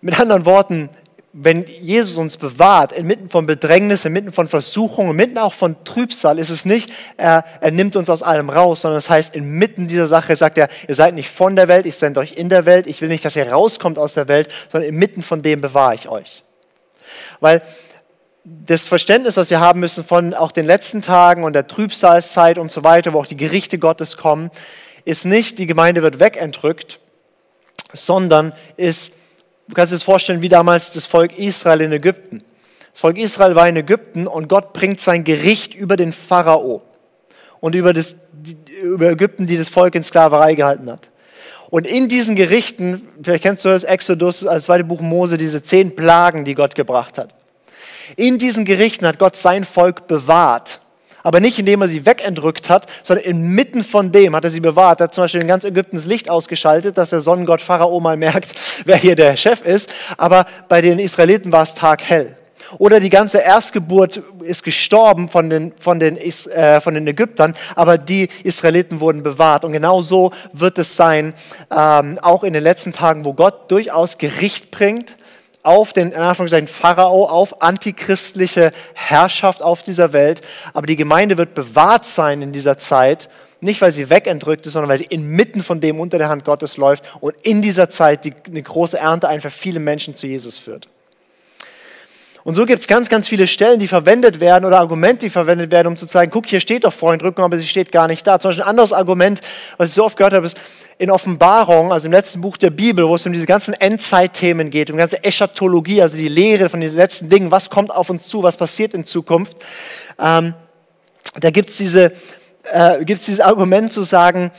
Mit anderen Worten, wenn Jesus uns bewahrt, inmitten von Bedrängnis, inmitten von Versuchungen, inmitten auch von Trübsal, ist es nicht, er, er nimmt uns aus allem raus, sondern es das heißt, inmitten dieser Sache sagt er, ihr seid nicht von der Welt, ich sende euch in der Welt, ich will nicht, dass ihr rauskommt aus der Welt, sondern inmitten von dem bewahre ich euch. Weil das Verständnis, was wir haben müssen von auch den letzten Tagen und der Trübsalzeit und so weiter, wo auch die Gerichte Gottes kommen, ist nicht, die Gemeinde wird wegentrückt, sondern ist, du kannst dir das vorstellen, wie damals das Volk Israel in Ägypten. Das Volk Israel war in Ägypten und Gott bringt sein Gericht über den Pharao und über, das, über Ägypten, die das Volk in Sklaverei gehalten hat. Und in diesen Gerichten, vielleicht kennst du das Exodus als zweite Buch Mose, diese zehn Plagen, die Gott gebracht hat. In diesen Gerichten hat Gott sein Volk bewahrt. Aber nicht indem er sie wegentrückt hat, sondern inmitten von dem hat er sie bewahrt. Er hat zum Beispiel in ganz Ägypten das Licht ausgeschaltet, dass der Sonnengott Pharao mal merkt, *laughs* wer hier der Chef ist. Aber bei den Israeliten war es taghell. Oder die ganze Erstgeburt ist gestorben von den, von, den, äh, von den Ägyptern, aber die Israeliten wurden bewahrt. Und genau so wird es sein, ähm, auch in den letzten Tagen, wo Gott durchaus Gericht bringt auf den in Anführungszeichen Pharao, auf antichristliche Herrschaft auf dieser Welt. Aber die Gemeinde wird bewahrt sein in dieser Zeit, nicht weil sie wegentrückt ist, sondern weil sie inmitten von dem unter der Hand Gottes läuft und in dieser Zeit die, eine große Ernte einfach viele Menschen zu Jesus führt. Und so gibt es ganz, ganz viele Stellen, die verwendet werden oder Argumente, die verwendet werden, um zu zeigen, guck, hier steht doch Freundrückung, aber sie steht gar nicht da. Zum Beispiel ein anderes Argument, was ich so oft gehört habe, ist in Offenbarung, also im letzten Buch der Bibel, wo es um diese ganzen Endzeitthemen geht, um ganze Eschatologie, also die Lehre von diesen letzten Dingen, was kommt auf uns zu, was passiert in Zukunft. Ähm, da gibt es diese, äh, dieses Argument zu sagen,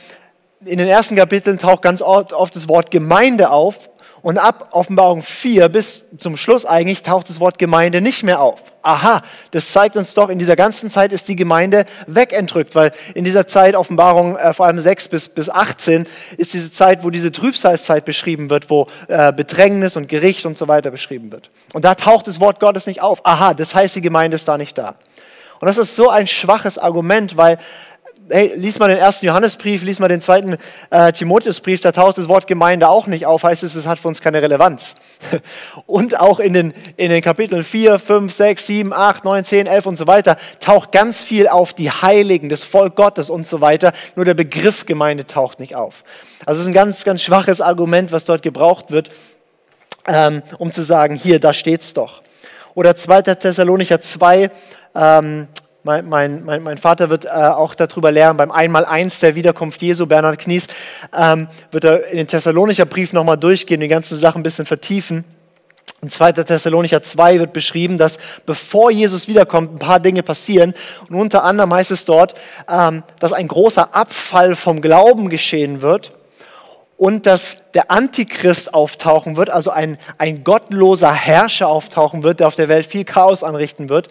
in den ersten Kapiteln taucht ganz oft das Wort Gemeinde auf und ab Offenbarung 4 bis zum Schluss eigentlich taucht das Wort Gemeinde nicht mehr auf. Aha, das zeigt uns doch, in dieser ganzen Zeit ist die Gemeinde wegentrückt, weil in dieser Zeit, Offenbarung äh, vor allem 6 bis, bis 18, ist diese Zeit, wo diese Trübsalzeit beschrieben wird, wo äh, Bedrängnis und Gericht und so weiter beschrieben wird. Und da taucht das Wort Gottes nicht auf. Aha, das heißt, die Gemeinde ist da nicht da. Und das ist so ein schwaches Argument, weil hey, lies mal den ersten Johannesbrief, lies mal den zweiten äh, Timotheusbrief, da taucht das Wort Gemeinde auch nicht auf, heißt es, es hat für uns keine Relevanz. *laughs* Und auch in den, in den Kapiteln 4, 5, 6, 7, 8, 9, 10, 11 und so weiter taucht ganz viel auf die Heiligen, das Volk Gottes und so weiter, nur der Begriff Gemeinde taucht nicht auf. Also es ist ein ganz, ganz schwaches Argument, was dort gebraucht wird, ähm, um zu sagen, hier, da steht's doch. Oder 2. Thessalonicher 2, ähm, mein, mein, mein, Vater wird äh, auch darüber lernen, beim Einmaleins der Wiederkunft Jesu, Bernhard Knies, ähm, wird er in den Thessalonicher Brief nochmal durchgehen, die ganzen Sachen ein bisschen vertiefen. In 2. Thessalonicher 2 wird beschrieben, dass bevor Jesus wiederkommt, ein paar Dinge passieren. Und unter anderem heißt es dort, ähm, dass ein großer Abfall vom Glauben geschehen wird und dass der Antichrist auftauchen wird, also ein, ein gottloser Herrscher auftauchen wird, der auf der Welt viel Chaos anrichten wird.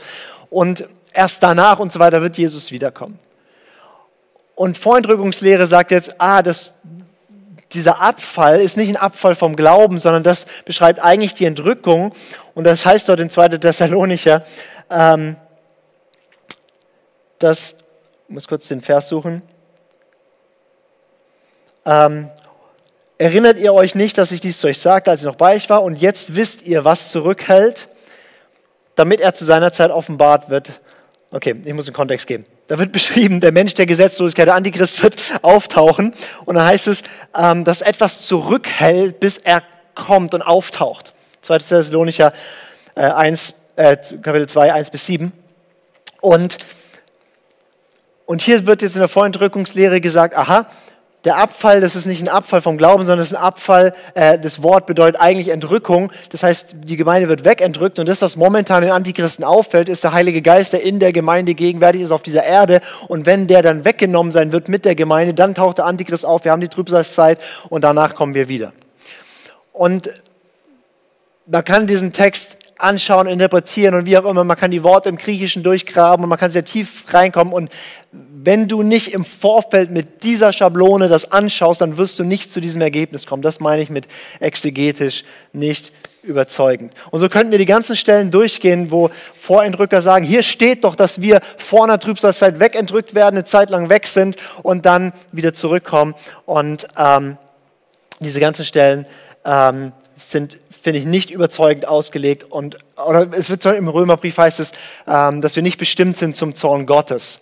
Und erst danach und so weiter wird Jesus wiederkommen. Und Vorentrückungslehre sagt jetzt, ah, das, dieser Abfall ist nicht ein Abfall vom Glauben, sondern das beschreibt eigentlich die Entrückung. Und das heißt dort in 2. Thessalonicher, ähm, dass, ich muss kurz den Vers suchen, ähm, erinnert ihr euch nicht, dass ich dies zu euch sagte, als ich noch bei euch war, und jetzt wisst ihr, was zurückhält, damit er zu seiner Zeit offenbart wird Okay, ich muss einen Kontext geben. Da wird *laughs* beschrieben, der Mensch der Gesetzlosigkeit, der Antichrist wird auftauchen. Und dann heißt es, ähm, dass etwas zurückhält, bis er kommt und auftaucht. 2. Thessalonicher äh, 1, äh, Kapitel 2, 1 bis 7. Und, und hier wird jetzt in der Vorentrückungslehre gesagt, aha, der Abfall, das ist nicht ein Abfall vom Glauben, sondern es ist ein Abfall, äh, das Wort bedeutet eigentlich Entrückung. Das heißt, die Gemeinde wird wegentrückt und das, was momentan den Antichristen auffällt, ist der Heilige Geist, der in der Gemeinde gegenwärtig ist auf dieser Erde. Und wenn der dann weggenommen sein wird mit der Gemeinde, dann taucht der Antichrist auf, wir haben die Trübsalzeit und danach kommen wir wieder. Und man kann diesen Text anschauen, interpretieren und wie auch immer. Man kann die Worte im Griechischen durchgraben und man kann sehr tief reinkommen. Und wenn du nicht im Vorfeld mit dieser Schablone das anschaust, dann wirst du nicht zu diesem Ergebnis kommen. Das meine ich mit exegetisch nicht überzeugend. Und so könnten wir die ganzen Stellen durchgehen, wo Vorentrücker sagen, hier steht doch, dass wir vor einer Trübsalzeit wegentrückt werden, eine Zeit lang weg sind und dann wieder zurückkommen. Und ähm, diese ganzen Stellen ähm, sind, finde ich, nicht überzeugend ausgelegt. Und, oder es wird im Römerbrief heißt es, ähm, dass wir nicht bestimmt sind zum Zorn Gottes.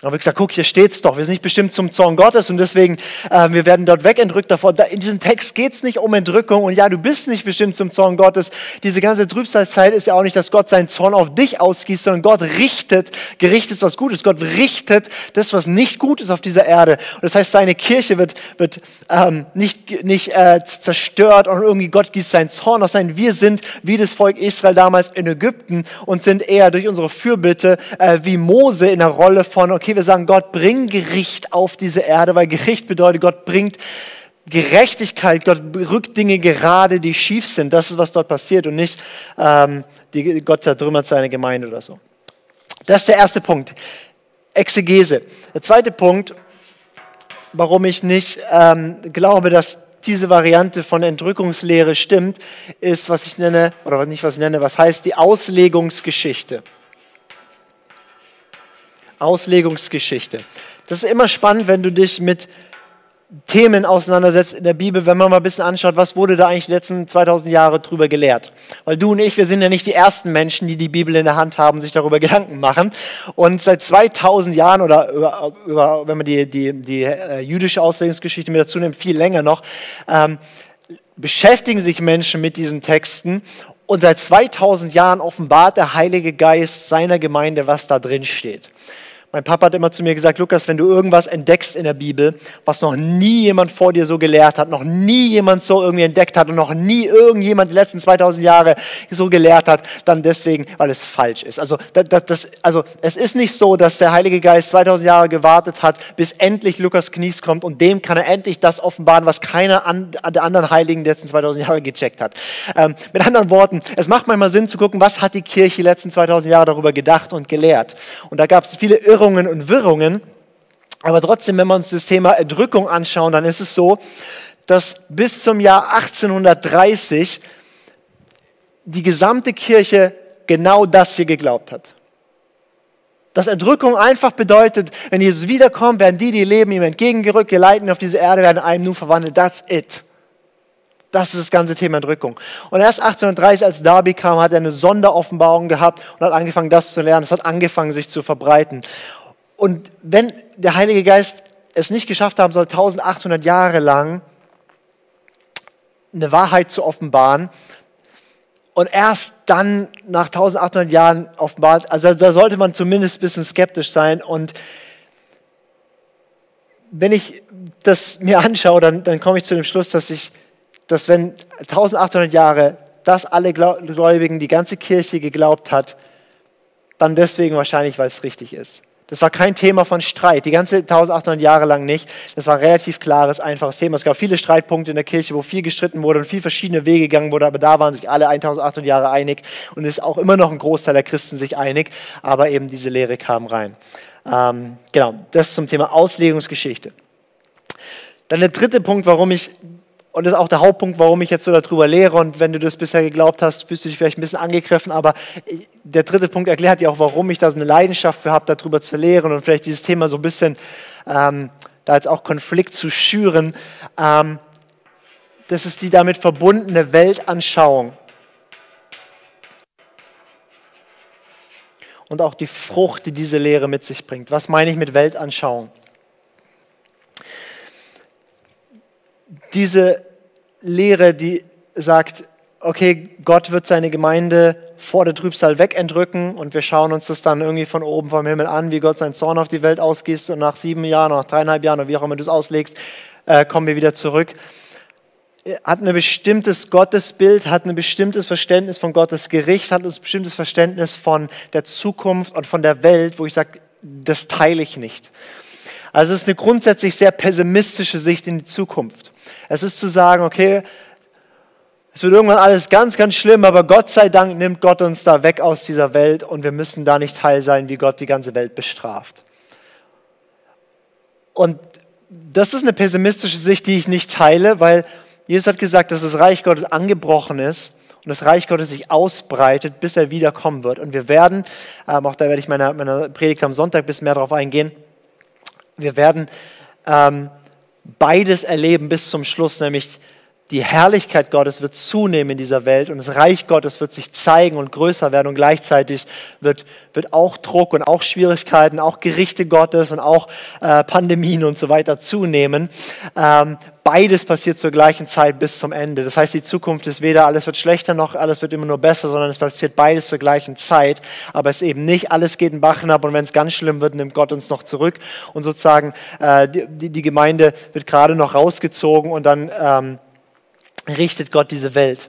Da habe ich gesagt, guck, hier steht's doch, wir sind nicht bestimmt zum Zorn Gottes und deswegen, äh, wir werden dort wegentrückt davon. Da, in diesem Text geht's nicht um Entrückung und ja, du bist nicht bestimmt zum Zorn Gottes. Diese ganze Trübsalzeit ist ja auch nicht, dass Gott seinen Zorn auf dich ausgießt, sondern Gott richtet, Gericht ist was Gutes. Gott richtet das, was nicht gut ist auf dieser Erde. Und das heißt, seine Kirche wird, wird ähm, nicht, nicht äh, zerstört und irgendwie Gott gießt seinen Zorn aus. Nein, wir sind wie das Volk Israel damals in Ägypten und sind eher durch unsere Fürbitte äh, wie Mose in der Rolle von, okay, wir sagen, Gott, bring Gericht auf diese Erde, weil Gericht bedeutet, Gott bringt Gerechtigkeit, Gott rückt Dinge gerade, die schief sind. Das ist, was dort passiert und nicht, ähm, die, Gott zertrümmert seine Gemeinde oder so. Das ist der erste Punkt. Exegese. Der zweite Punkt, warum ich nicht ähm, glaube, dass diese Variante von Entrückungslehre stimmt, ist, was ich nenne, oder nicht was ich nenne, was heißt die Auslegungsgeschichte. Auslegungsgeschichte. Das ist immer spannend, wenn du dich mit Themen auseinandersetzt in der Bibel, wenn man mal ein bisschen anschaut, was wurde da eigentlich die letzten 2000 Jahre drüber gelehrt. Weil du und ich, wir sind ja nicht die ersten Menschen, die die Bibel in der Hand haben, sich darüber Gedanken machen. Und seit 2000 Jahren oder über, über, wenn man die, die, die äh, jüdische Auslegungsgeschichte mit dazu nimmt, viel länger noch, ähm, beschäftigen sich Menschen mit diesen Texten und seit 2000 Jahren offenbart der Heilige Geist seiner Gemeinde, was da drin steht. Mein Papa hat immer zu mir gesagt, Lukas, wenn du irgendwas entdeckst in der Bibel, was noch nie jemand vor dir so gelehrt hat, noch nie jemand so irgendwie entdeckt hat und noch nie irgendjemand die letzten 2000 Jahre so gelehrt hat, dann deswegen, weil es falsch ist. Also, das, das, also es ist nicht so, dass der Heilige Geist 2000 Jahre gewartet hat, bis endlich Lukas Knies kommt und dem kann er endlich das offenbaren, was keiner an, der anderen Heiligen die letzten 2000 Jahre gecheckt hat. Ähm, mit anderen Worten, es macht manchmal Sinn zu gucken, was hat die Kirche die letzten 2000 Jahre darüber gedacht und gelehrt. Und da gab es viele Irrungen Irrungen und Wirrungen. Aber trotzdem, wenn wir uns das Thema Erdrückung anschauen, dann ist es so, dass bis zum Jahr 1830 die gesamte Kirche genau das hier geglaubt hat. Dass Entrückung einfach bedeutet, wenn Jesus wiederkommt, werden die, die leben, ihm entgegengerückt, geleitet auf diese Erde, werden einem nur verwandelt. That's it. Das ist das ganze Thema Entrückung. Und erst 1830, als Darby kam, hat er eine Sonderoffenbarung gehabt und hat angefangen, das zu lernen. Es hat angefangen, sich zu verbreiten. Und wenn der Heilige Geist es nicht geschafft haben soll, 1800 Jahre lang eine Wahrheit zu offenbaren, und erst dann nach 1800 Jahren offenbart, also da sollte man zumindest ein bisschen skeptisch sein. Und wenn ich das mir *laughs* anschaue, dann, dann komme ich zu dem Schluss, dass ich dass wenn 1800 Jahre das alle Gläubigen, die ganze Kirche geglaubt hat, dann deswegen wahrscheinlich, weil es richtig ist. Das war kein Thema von Streit, die ganze 1800 Jahre lang nicht. Das war ein relativ klares, einfaches Thema. Es gab viele Streitpunkte in der Kirche, wo viel gestritten wurde und viel verschiedene Wege gegangen wurde, aber da waren sich alle 1800 Jahre einig und ist auch immer noch ein Großteil der Christen sich einig, aber eben diese Lehre kam rein. Ähm, genau, das zum Thema Auslegungsgeschichte. Dann der dritte Punkt, warum ich und das ist auch der Hauptpunkt, warum ich jetzt so darüber lehre. Und wenn du das bisher geglaubt hast, fühlst du dich vielleicht ein bisschen angegriffen. Aber der dritte Punkt erklärt dir auch, warum ich da so eine Leidenschaft für habe, darüber zu lehren und vielleicht dieses Thema so ein bisschen, ähm, da jetzt auch Konflikt zu schüren. Ähm, das ist die damit verbundene Weltanschauung. Und auch die Frucht, die diese Lehre mit sich bringt. Was meine ich mit Weltanschauung? diese Lehre, die sagt, okay, Gott wird seine Gemeinde vor der Trübsal wegentrücken und wir schauen uns das dann irgendwie von oben vom Himmel an, wie Gott seinen Zorn auf die Welt ausgießt und nach sieben Jahren, nach dreieinhalb Jahren oder wie auch immer du es auslegst, äh, kommen wir wieder zurück. Hat ein bestimmtes Gottesbild, hat ein bestimmtes Verständnis von Gottes Gericht, hat ein bestimmtes Verständnis von der Zukunft und von der Welt, wo ich sage, das teile ich nicht. Also es ist eine grundsätzlich sehr pessimistische Sicht in die Zukunft. Es ist zu sagen, okay, es wird irgendwann alles ganz, ganz schlimm, aber Gott sei Dank nimmt Gott uns da weg aus dieser Welt und wir müssen da nicht Teil sein, wie Gott die ganze Welt bestraft. Und das ist eine pessimistische Sicht, die ich nicht teile, weil Jesus hat gesagt, dass das Reich Gottes angebrochen ist und das Reich Gottes sich ausbreitet, bis er wiederkommen wird. Und wir werden, ähm, auch da werde ich meiner, meiner Predigt am Sonntag bisschen mehr darauf eingehen, wir werden ähm, beides erleben bis zum Schluss, nämlich die Herrlichkeit Gottes wird zunehmen in dieser Welt und das Reich Gottes wird sich zeigen und größer werden und gleichzeitig wird, wird auch Druck und auch Schwierigkeiten, auch Gerichte Gottes und auch äh, Pandemien und so weiter zunehmen. Ähm, beides passiert zur gleichen Zeit bis zum Ende. Das heißt, die Zukunft ist weder alles wird schlechter noch alles wird immer nur besser, sondern es passiert beides zur gleichen Zeit. Aber es eben nicht alles geht in Bach hinab und wenn es ganz schlimm wird, nimmt Gott uns noch zurück und sozusagen äh, die, die Gemeinde wird gerade noch rausgezogen und dann ähm, richtet Gott diese Welt.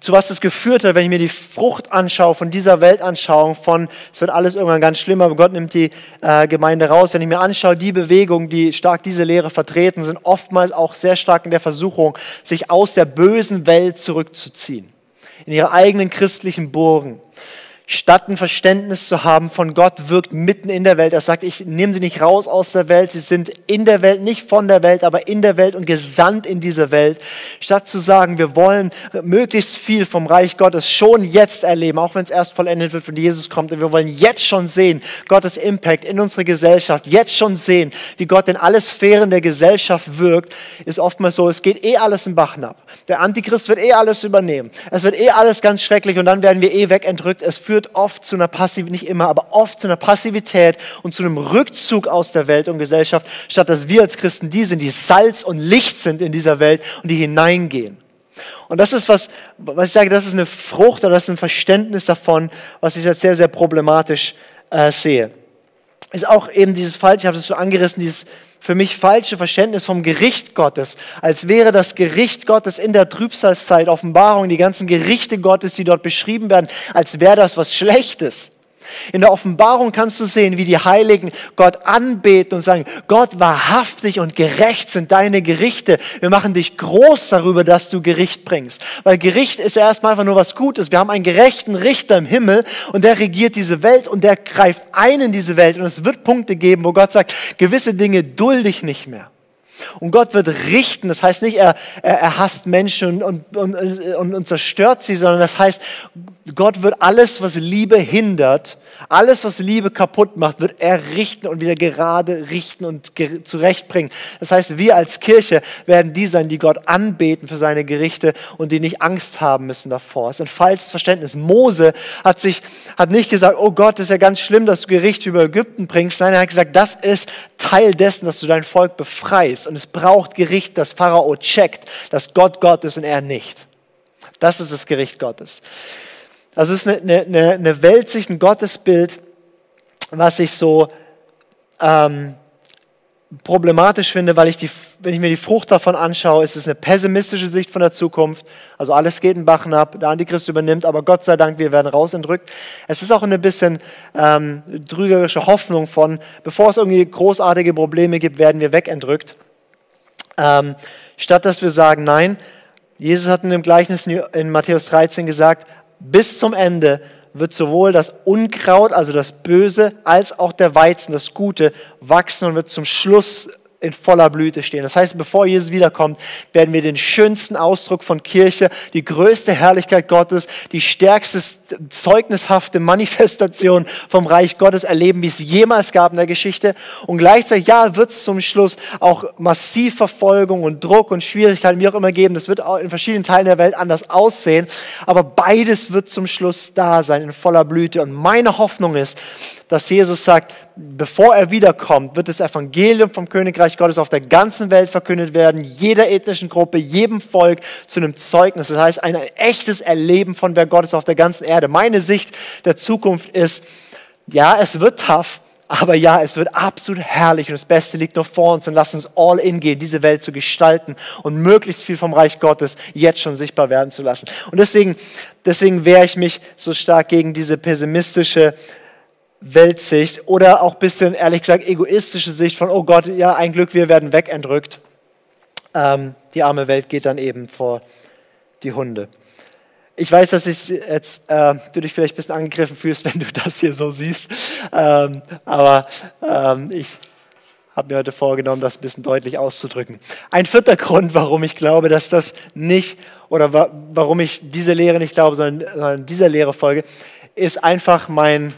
Zu was das geführt hat, wenn ich mir die Frucht anschaue von dieser Weltanschauung, von es wird alles irgendwann ganz schlimmer, aber Gott nimmt die äh, Gemeinde raus. Wenn ich mir anschaue, die Bewegungen, die stark diese Lehre vertreten, sind oftmals auch sehr stark in der Versuchung, sich aus der bösen Welt zurückzuziehen, in ihre eigenen christlichen Burgen statt ein Verständnis zu haben von Gott, wirkt mitten in der Welt. Er sagt, ich nehme sie nicht raus aus der Welt, sie sind in der Welt, nicht von der Welt, aber in der Welt und gesandt in diese Welt. Statt zu sagen, wir wollen möglichst viel vom Reich Gottes schon jetzt erleben, auch wenn es erst vollendet wird, wenn Jesus kommt. Und wir wollen jetzt schon sehen, Gottes Impact in unsere Gesellschaft, jetzt schon sehen, wie Gott in alle Sphären der Gesellschaft wirkt, ist oftmals so, es geht eh alles im Bach ab. Der Antichrist wird eh alles übernehmen. Es wird eh alles ganz schrecklich und dann werden wir eh wegentrückt. Es führt führt oft zu einer Passivität, nicht immer, aber oft zu einer Passivität und zu einem Rückzug aus der Welt und Gesellschaft, statt dass wir als Christen die sind, die Salz und Licht sind in dieser Welt und die hineingehen. Und das ist was, was ich sage, das ist eine Frucht oder das ist ein Verständnis davon, was ich als sehr, sehr problematisch äh, sehe. Ist auch eben dieses Falsche, ich habe es schon angerissen, dieses für mich falsche Verständnis vom Gericht Gottes, als wäre das Gericht Gottes in der Trübsalzeit, Offenbarung, die ganzen Gerichte Gottes, die dort beschrieben werden, als wäre das was Schlechtes. In der Offenbarung kannst du sehen, wie die Heiligen Gott anbeten und sagen, Gott wahrhaftig und gerecht sind deine Gerichte. Wir machen dich groß darüber, dass du Gericht bringst. Weil Gericht ist ja erstmal einfach nur was Gutes. Wir haben einen gerechten Richter im Himmel und der regiert diese Welt und der greift ein in diese Welt. Und es wird Punkte geben, wo Gott sagt, gewisse Dinge dulde ich nicht mehr. Und Gott wird richten. Das heißt nicht, er, er, er hasst Menschen und, und, und, und, zerstört sie, sondern das heißt, Gott wird alles, was Liebe hindert, alles, was Liebe kaputt macht, wird er richten und wieder gerade richten und zurechtbringen. Das heißt, wir als Kirche werden die sein, die Gott anbeten für seine Gerichte und die nicht Angst haben müssen davor. Es ist ein falsches Verständnis. Mose hat sich, hat nicht gesagt, oh Gott, das ist ja ganz schlimm, dass du Gericht über Ägypten bringst. Nein, er hat gesagt, das ist Teil dessen, dass du dein Volk befreist. Und es braucht Gericht, das Pharao checkt, dass Gott Gott ist und er nicht. Das ist das Gericht Gottes. Also es ist eine, eine, eine Weltsicht, ein Gottesbild, was ich so ähm, problematisch finde, weil ich die, wenn ich mir die Frucht davon anschaue, ist es eine pessimistische Sicht von der Zukunft. Also alles geht in Bach ab, der Antichrist übernimmt, aber Gott sei Dank, wir werden rausentrückt. Es ist auch eine bisschen ähm, trügerische Hoffnung von, bevor es irgendwie großartige Probleme gibt, werden wir wegentrückt. Ähm, statt dass wir sagen, nein, Jesus hat in dem Gleichnis in Matthäus 13 gesagt, bis zum Ende wird sowohl das Unkraut, also das Böse, als auch der Weizen, das Gute, wachsen und wird zum Schluss in voller Blüte stehen. Das heißt, bevor Jesus wiederkommt, werden wir den schönsten Ausdruck von Kirche, die größte Herrlichkeit Gottes, die stärkste zeugnishafte Manifestation vom Reich Gottes erleben, wie es jemals gab in der Geschichte. Und gleichzeitig, ja, wird es zum Schluss auch massiv Verfolgung und Druck und Schwierigkeiten, wie auch immer geben. Das wird auch in verschiedenen Teilen der Welt anders aussehen. Aber beides wird zum Schluss da sein, in voller Blüte. Und meine Hoffnung ist, dass Jesus sagt, bevor er wiederkommt, wird das Evangelium vom Königreich Gottes auf der ganzen Welt verkündet werden, jeder ethnischen Gruppe, jedem Volk zu einem Zeugnis. Das heißt, ein echtes Erleben von wer Gott ist auf der ganzen Erde. Meine Sicht der Zukunft ist, ja, es wird tough, aber ja, es wird absolut herrlich und das Beste liegt noch vor uns und lass uns all in gehen, diese Welt zu gestalten und möglichst viel vom Reich Gottes jetzt schon sichtbar werden zu lassen. Und deswegen, deswegen wehre ich mich so stark gegen diese pessimistische Weltsicht oder auch ein bisschen, ehrlich gesagt, egoistische Sicht von, oh Gott, ja, ein Glück, wir werden wegentrückt. Ähm, die arme Welt geht dann eben vor die Hunde. Ich weiß, dass ich jetzt, äh, du dich vielleicht ein bisschen angegriffen fühlst, *laughs* wenn du das hier so siehst, ähm, aber ähm, ich habe mir heute vorgenommen, das ein bisschen deutlich auszudrücken. Ein vierter Grund, warum ich glaube, dass das nicht, oder wa warum ich diese Lehre nicht glaube, sondern, sondern dieser Lehre folge, ist einfach mein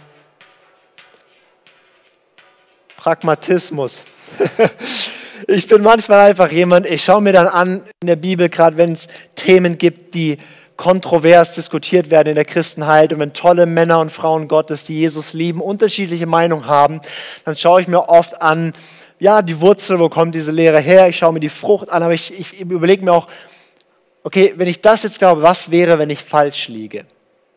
Pragmatismus. *laughs* Ich bin manchmal einfach jemand, ich schaue mir dann an in der Bibel, gerade wenn es Themen gibt, die kontrovers diskutiert werden in der Christenheit und wenn tolle Männer und Frauen Gottes, die Jesus lieben, unterschiedliche Meinungen haben, dann schaue ich mir oft an, ja, die Wurzel, wo kommt diese Lehre her? Ich schaue mir die Frucht an, aber ich, ich überlege mir auch, okay, wenn ich das jetzt glaube, was wäre, wenn ich falsch liege?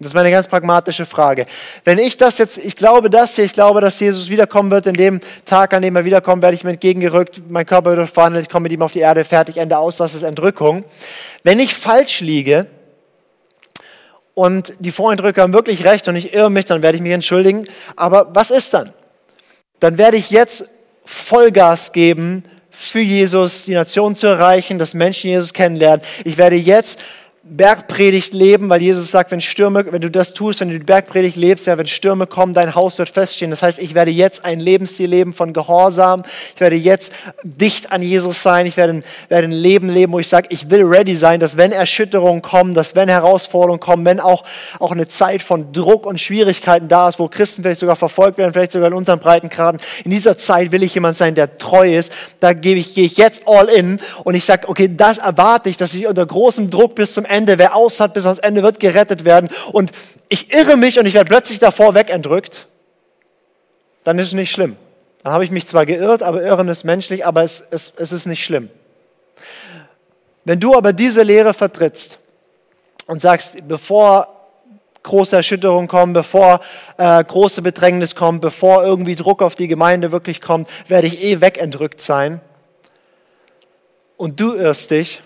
Das ist meine ganz pragmatische Frage. Wenn ich das jetzt, ich glaube das hier, ich glaube, dass Jesus wiederkommen wird, in dem Tag, an dem er wiederkommt, werde ich mir entgegengerückt, mein Körper wird verwandelt, ich komme mit ihm auf die Erde, fertig, Ende aus, das ist Entrückung. Wenn ich falsch liege und die Voreindrücke haben wirklich recht und ich irre mich, dann werde ich mich entschuldigen. Aber was ist dann? Dann werde ich jetzt Vollgas geben, für Jesus die Nation zu erreichen, dass Menschen Jesus kennenlernen. Ich werde jetzt Bergpredigt leben, weil Jesus sagt, wenn Stürme, wenn du das tust, wenn du die Bergpredigt lebst, ja, wenn Stürme kommen, dein Haus wird feststehen. Das heißt, ich werde jetzt ein Lebensstil leben von Gehorsam. Ich werde jetzt dicht an Jesus sein. Ich werde, werde ein Leben leben, wo ich sage, ich will ready sein, dass wenn Erschütterungen kommen, dass wenn Herausforderungen kommen, wenn auch, auch eine Zeit von Druck und Schwierigkeiten da ist, wo Christen vielleicht sogar verfolgt werden, vielleicht sogar in unseren Breitengraden, in dieser Zeit will ich jemand sein, der treu ist. Da gebe ich, gehe ich jetzt all in und ich sage, okay, das erwarte ich, dass ich unter großem Druck bis zum Ende Ende. Wer aus hat bis ans Ende wird gerettet werden. Und ich irre mich und ich werde plötzlich davor wegentrückt. Dann ist es nicht schlimm. Dann habe ich mich zwar geirrt, aber Irren ist menschlich, aber es, es, es ist nicht schlimm. Wenn du aber diese Lehre vertrittst und sagst, bevor große Erschütterungen kommen, bevor äh, große Bedrängnis kommt, bevor irgendwie Druck auf die Gemeinde wirklich kommt, werde ich eh wegentrückt sein. Und du irrst dich,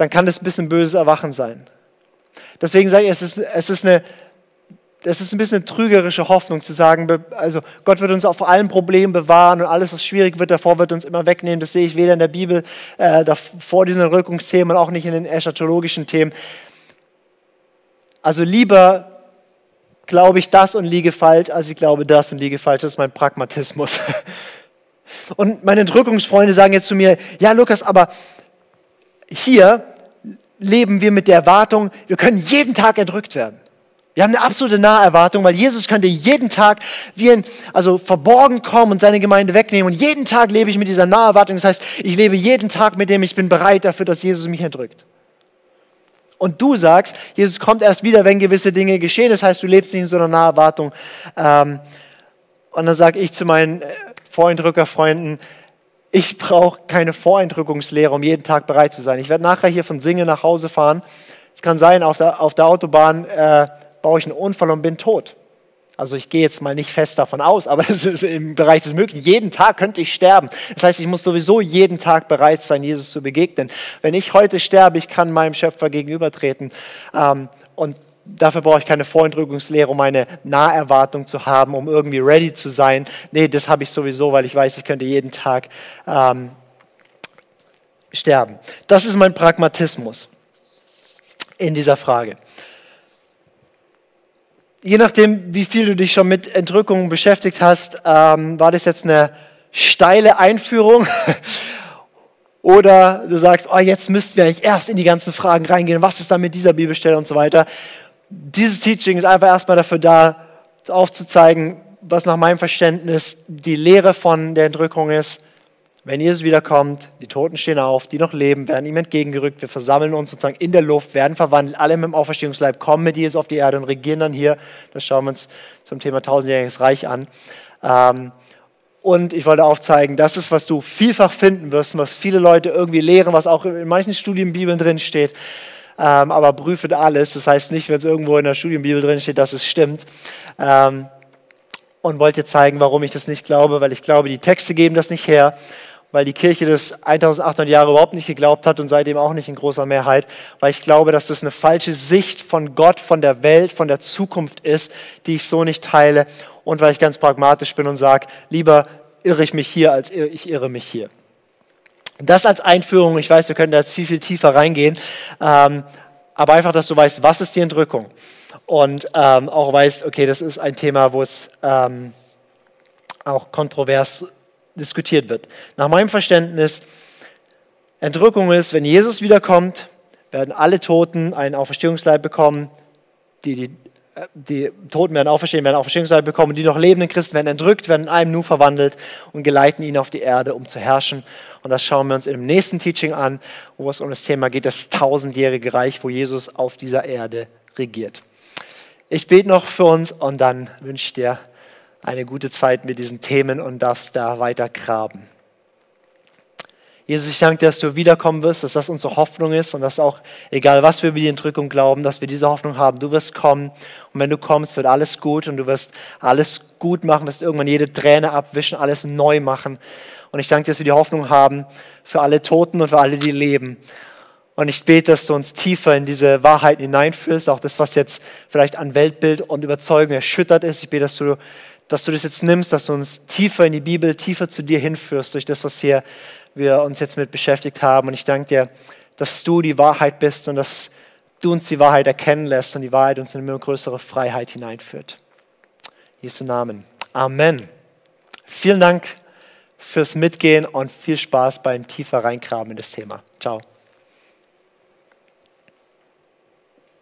dann kann das ein bisschen böses Erwachen sein. Deswegen sage ich, es ist, es ist eine, es ist ein bisschen eine trügerische Hoffnung zu sagen, also Gott wird uns auf allen Problemen bewahren und alles, was schwierig wird, davor wird uns immer wegnehmen. Das sehe ich weder in der Bibel, äh, vor diesen Rückungsthemen und auch nicht in den eschatologischen Themen. Also lieber glaube ich das und liege falsch, als ich glaube das und liege falsch. Das ist mein Pragmatismus. *laughs* Und meine Entrückungsfreunde sagen jetzt zu mir, ja Lukas, aber hier leben wir mit der Erwartung, wir können jeden Tag entrückt werden. Wir haben eine absolute Naherwartung, weil Jesus könnte jeden Tag wie ein, also verborgen kommen und seine Gemeinde wegnehmen. Und jeden Tag lebe ich mit dieser Naherwartung. Das heißt, ich lebe jeden Tag mit dem, ich bin bereit dafür, dass Jesus mich entrückt. Und du sagst, Jesus kommt erst wieder, wenn gewisse Dinge geschehen. Das heißt, du lebst nicht in so einer Naherwartung. Ähm, und dann sage ich zu meinen äh, Vorentrückerfreunden, ich brauche keine Voreindrückungslehre, um jeden Tag bereit zu sein. Ich werde nachher hier von Singen nach Hause fahren. Es kann sein, auf der, auf der Autobahn äh, baue ich einen Unfall und bin tot. Also ich gehe jetzt mal nicht fest davon aus, aber *laughs* das ist im Bereich des Möglichen. Jeden Tag könnte ich sterben. Das heißt, ich muss sowieso jeden Tag bereit sein, Jesus zu begegnen. Wenn ich heute sterbe, ich kann meinem Schöpfer gegenübertreten. Ähm, und dafür brauche ich keine Vorentrückungslehre, um eine Naherwartung zu haben, um irgendwie ready zu sein. Nee, das habe ich sowieso, weil ich weiß, ich könnte jeden Tag ähm, sterben. Das ist mein Pragmatismus in dieser Frage. Je nachdem, wie viel du dich schon mit Entrückungen beschäftigt hast, ähm, war das jetzt eine steile Einführung *laughs* oder du sagst, oh, jetzt müssten wir eigentlich erst in die ganzen Fragen reingehen, was ist da mit dieser Bibelstelle und so weiter dieses Teaching ist einfach erstmal dafür da, aufzuzeigen, was nach meinem Verständnis die Lehre von der Entrückung ist. Wenn Jesus wiederkommt, die Toten stehen auf, die noch leben, werden ihm entgegengerückt, wir versammeln uns sozusagen in der Luft, werden verwandelt, alle mit dem Auferstehungsleib kommen mit Jesus auf die Erde und regieren dann hier. Das schauen wir uns zum Thema tausendjähriges Reich an. Ähm, und ich wollte aufzeigen, das ist, was du vielfach finden wirst, was viele Leute irgendwie lehren, was auch in manchen Studienbibeln drin steht ähm, aber prüfet alles. Das heißt nicht, wenn es irgendwo in der Studienbibel drin steht, dass es stimmt. Ähm, und wollte zeigen, warum ich das nicht glaube, weil ich glaube, die Texte geben das nicht her, weil die Kirche das 1800 Jahre überhaupt nicht geglaubt hat und seitdem auch nicht in großer Mehrheit, weil ich glaube, dass das eine falsche Sicht von Gott, von der Welt, von der Zukunft ist, die ich so nicht teile und weil ich ganz pragmatisch bin und sage, lieber irre ich mich hier, als ich irre mich hier. Das als Einführung, ich weiß, wir können da jetzt viel, viel tiefer reingehen, ähm, aber einfach, dass du weißt, was ist die Entrückung und ähm, auch weißt, okay, das ist ein Thema, wo es ähm, auch kontrovers diskutiert wird. Nach meinem Verständnis, Entrückung ist, wenn Jesus wiederkommt, werden alle Toten einen Auferstehungsleib bekommen, die die die Toten werden auferstehen, werden Auferstehungsleib bekommen, die noch lebenden Christen werden entrückt, werden in einem Nu verwandelt und geleiten ihn auf die Erde, um zu herrschen. Und das schauen wir uns im nächsten Teaching an, wo es um das Thema geht, das tausendjährige Reich, wo Jesus auf dieser Erde regiert. Ich bete noch für uns und dann wünsche ich dir eine gute Zeit mit diesen Themen und darfst da weiter graben. Jesus, ich danke dir, dass du wiederkommen wirst, dass das unsere Hoffnung ist und dass auch, egal was wir über die Entrückung glauben, dass wir diese Hoffnung haben. Du wirst kommen und wenn du kommst, wird alles gut und du wirst alles gut machen, wirst irgendwann jede Träne abwischen, alles neu machen. Und ich danke dir, dass wir die Hoffnung haben für alle Toten und für alle, die leben. Und ich bete, dass du uns tiefer in diese Wahrheit hineinführst, auch das, was jetzt vielleicht an Weltbild und Überzeugung erschüttert ist. Ich bete, dass du, dass du das jetzt nimmst, dass du uns tiefer in die Bibel, tiefer zu dir hinführst durch das, was hier wir uns jetzt mit beschäftigt haben. Und ich danke dir, dass du die Wahrheit bist und dass du uns die Wahrheit erkennen lässt und die Wahrheit uns in eine größere Freiheit hineinführt. In Jesu Namen. Amen. Vielen Dank fürs Mitgehen und viel Spaß beim tiefer reingraben in das Thema. Ciao.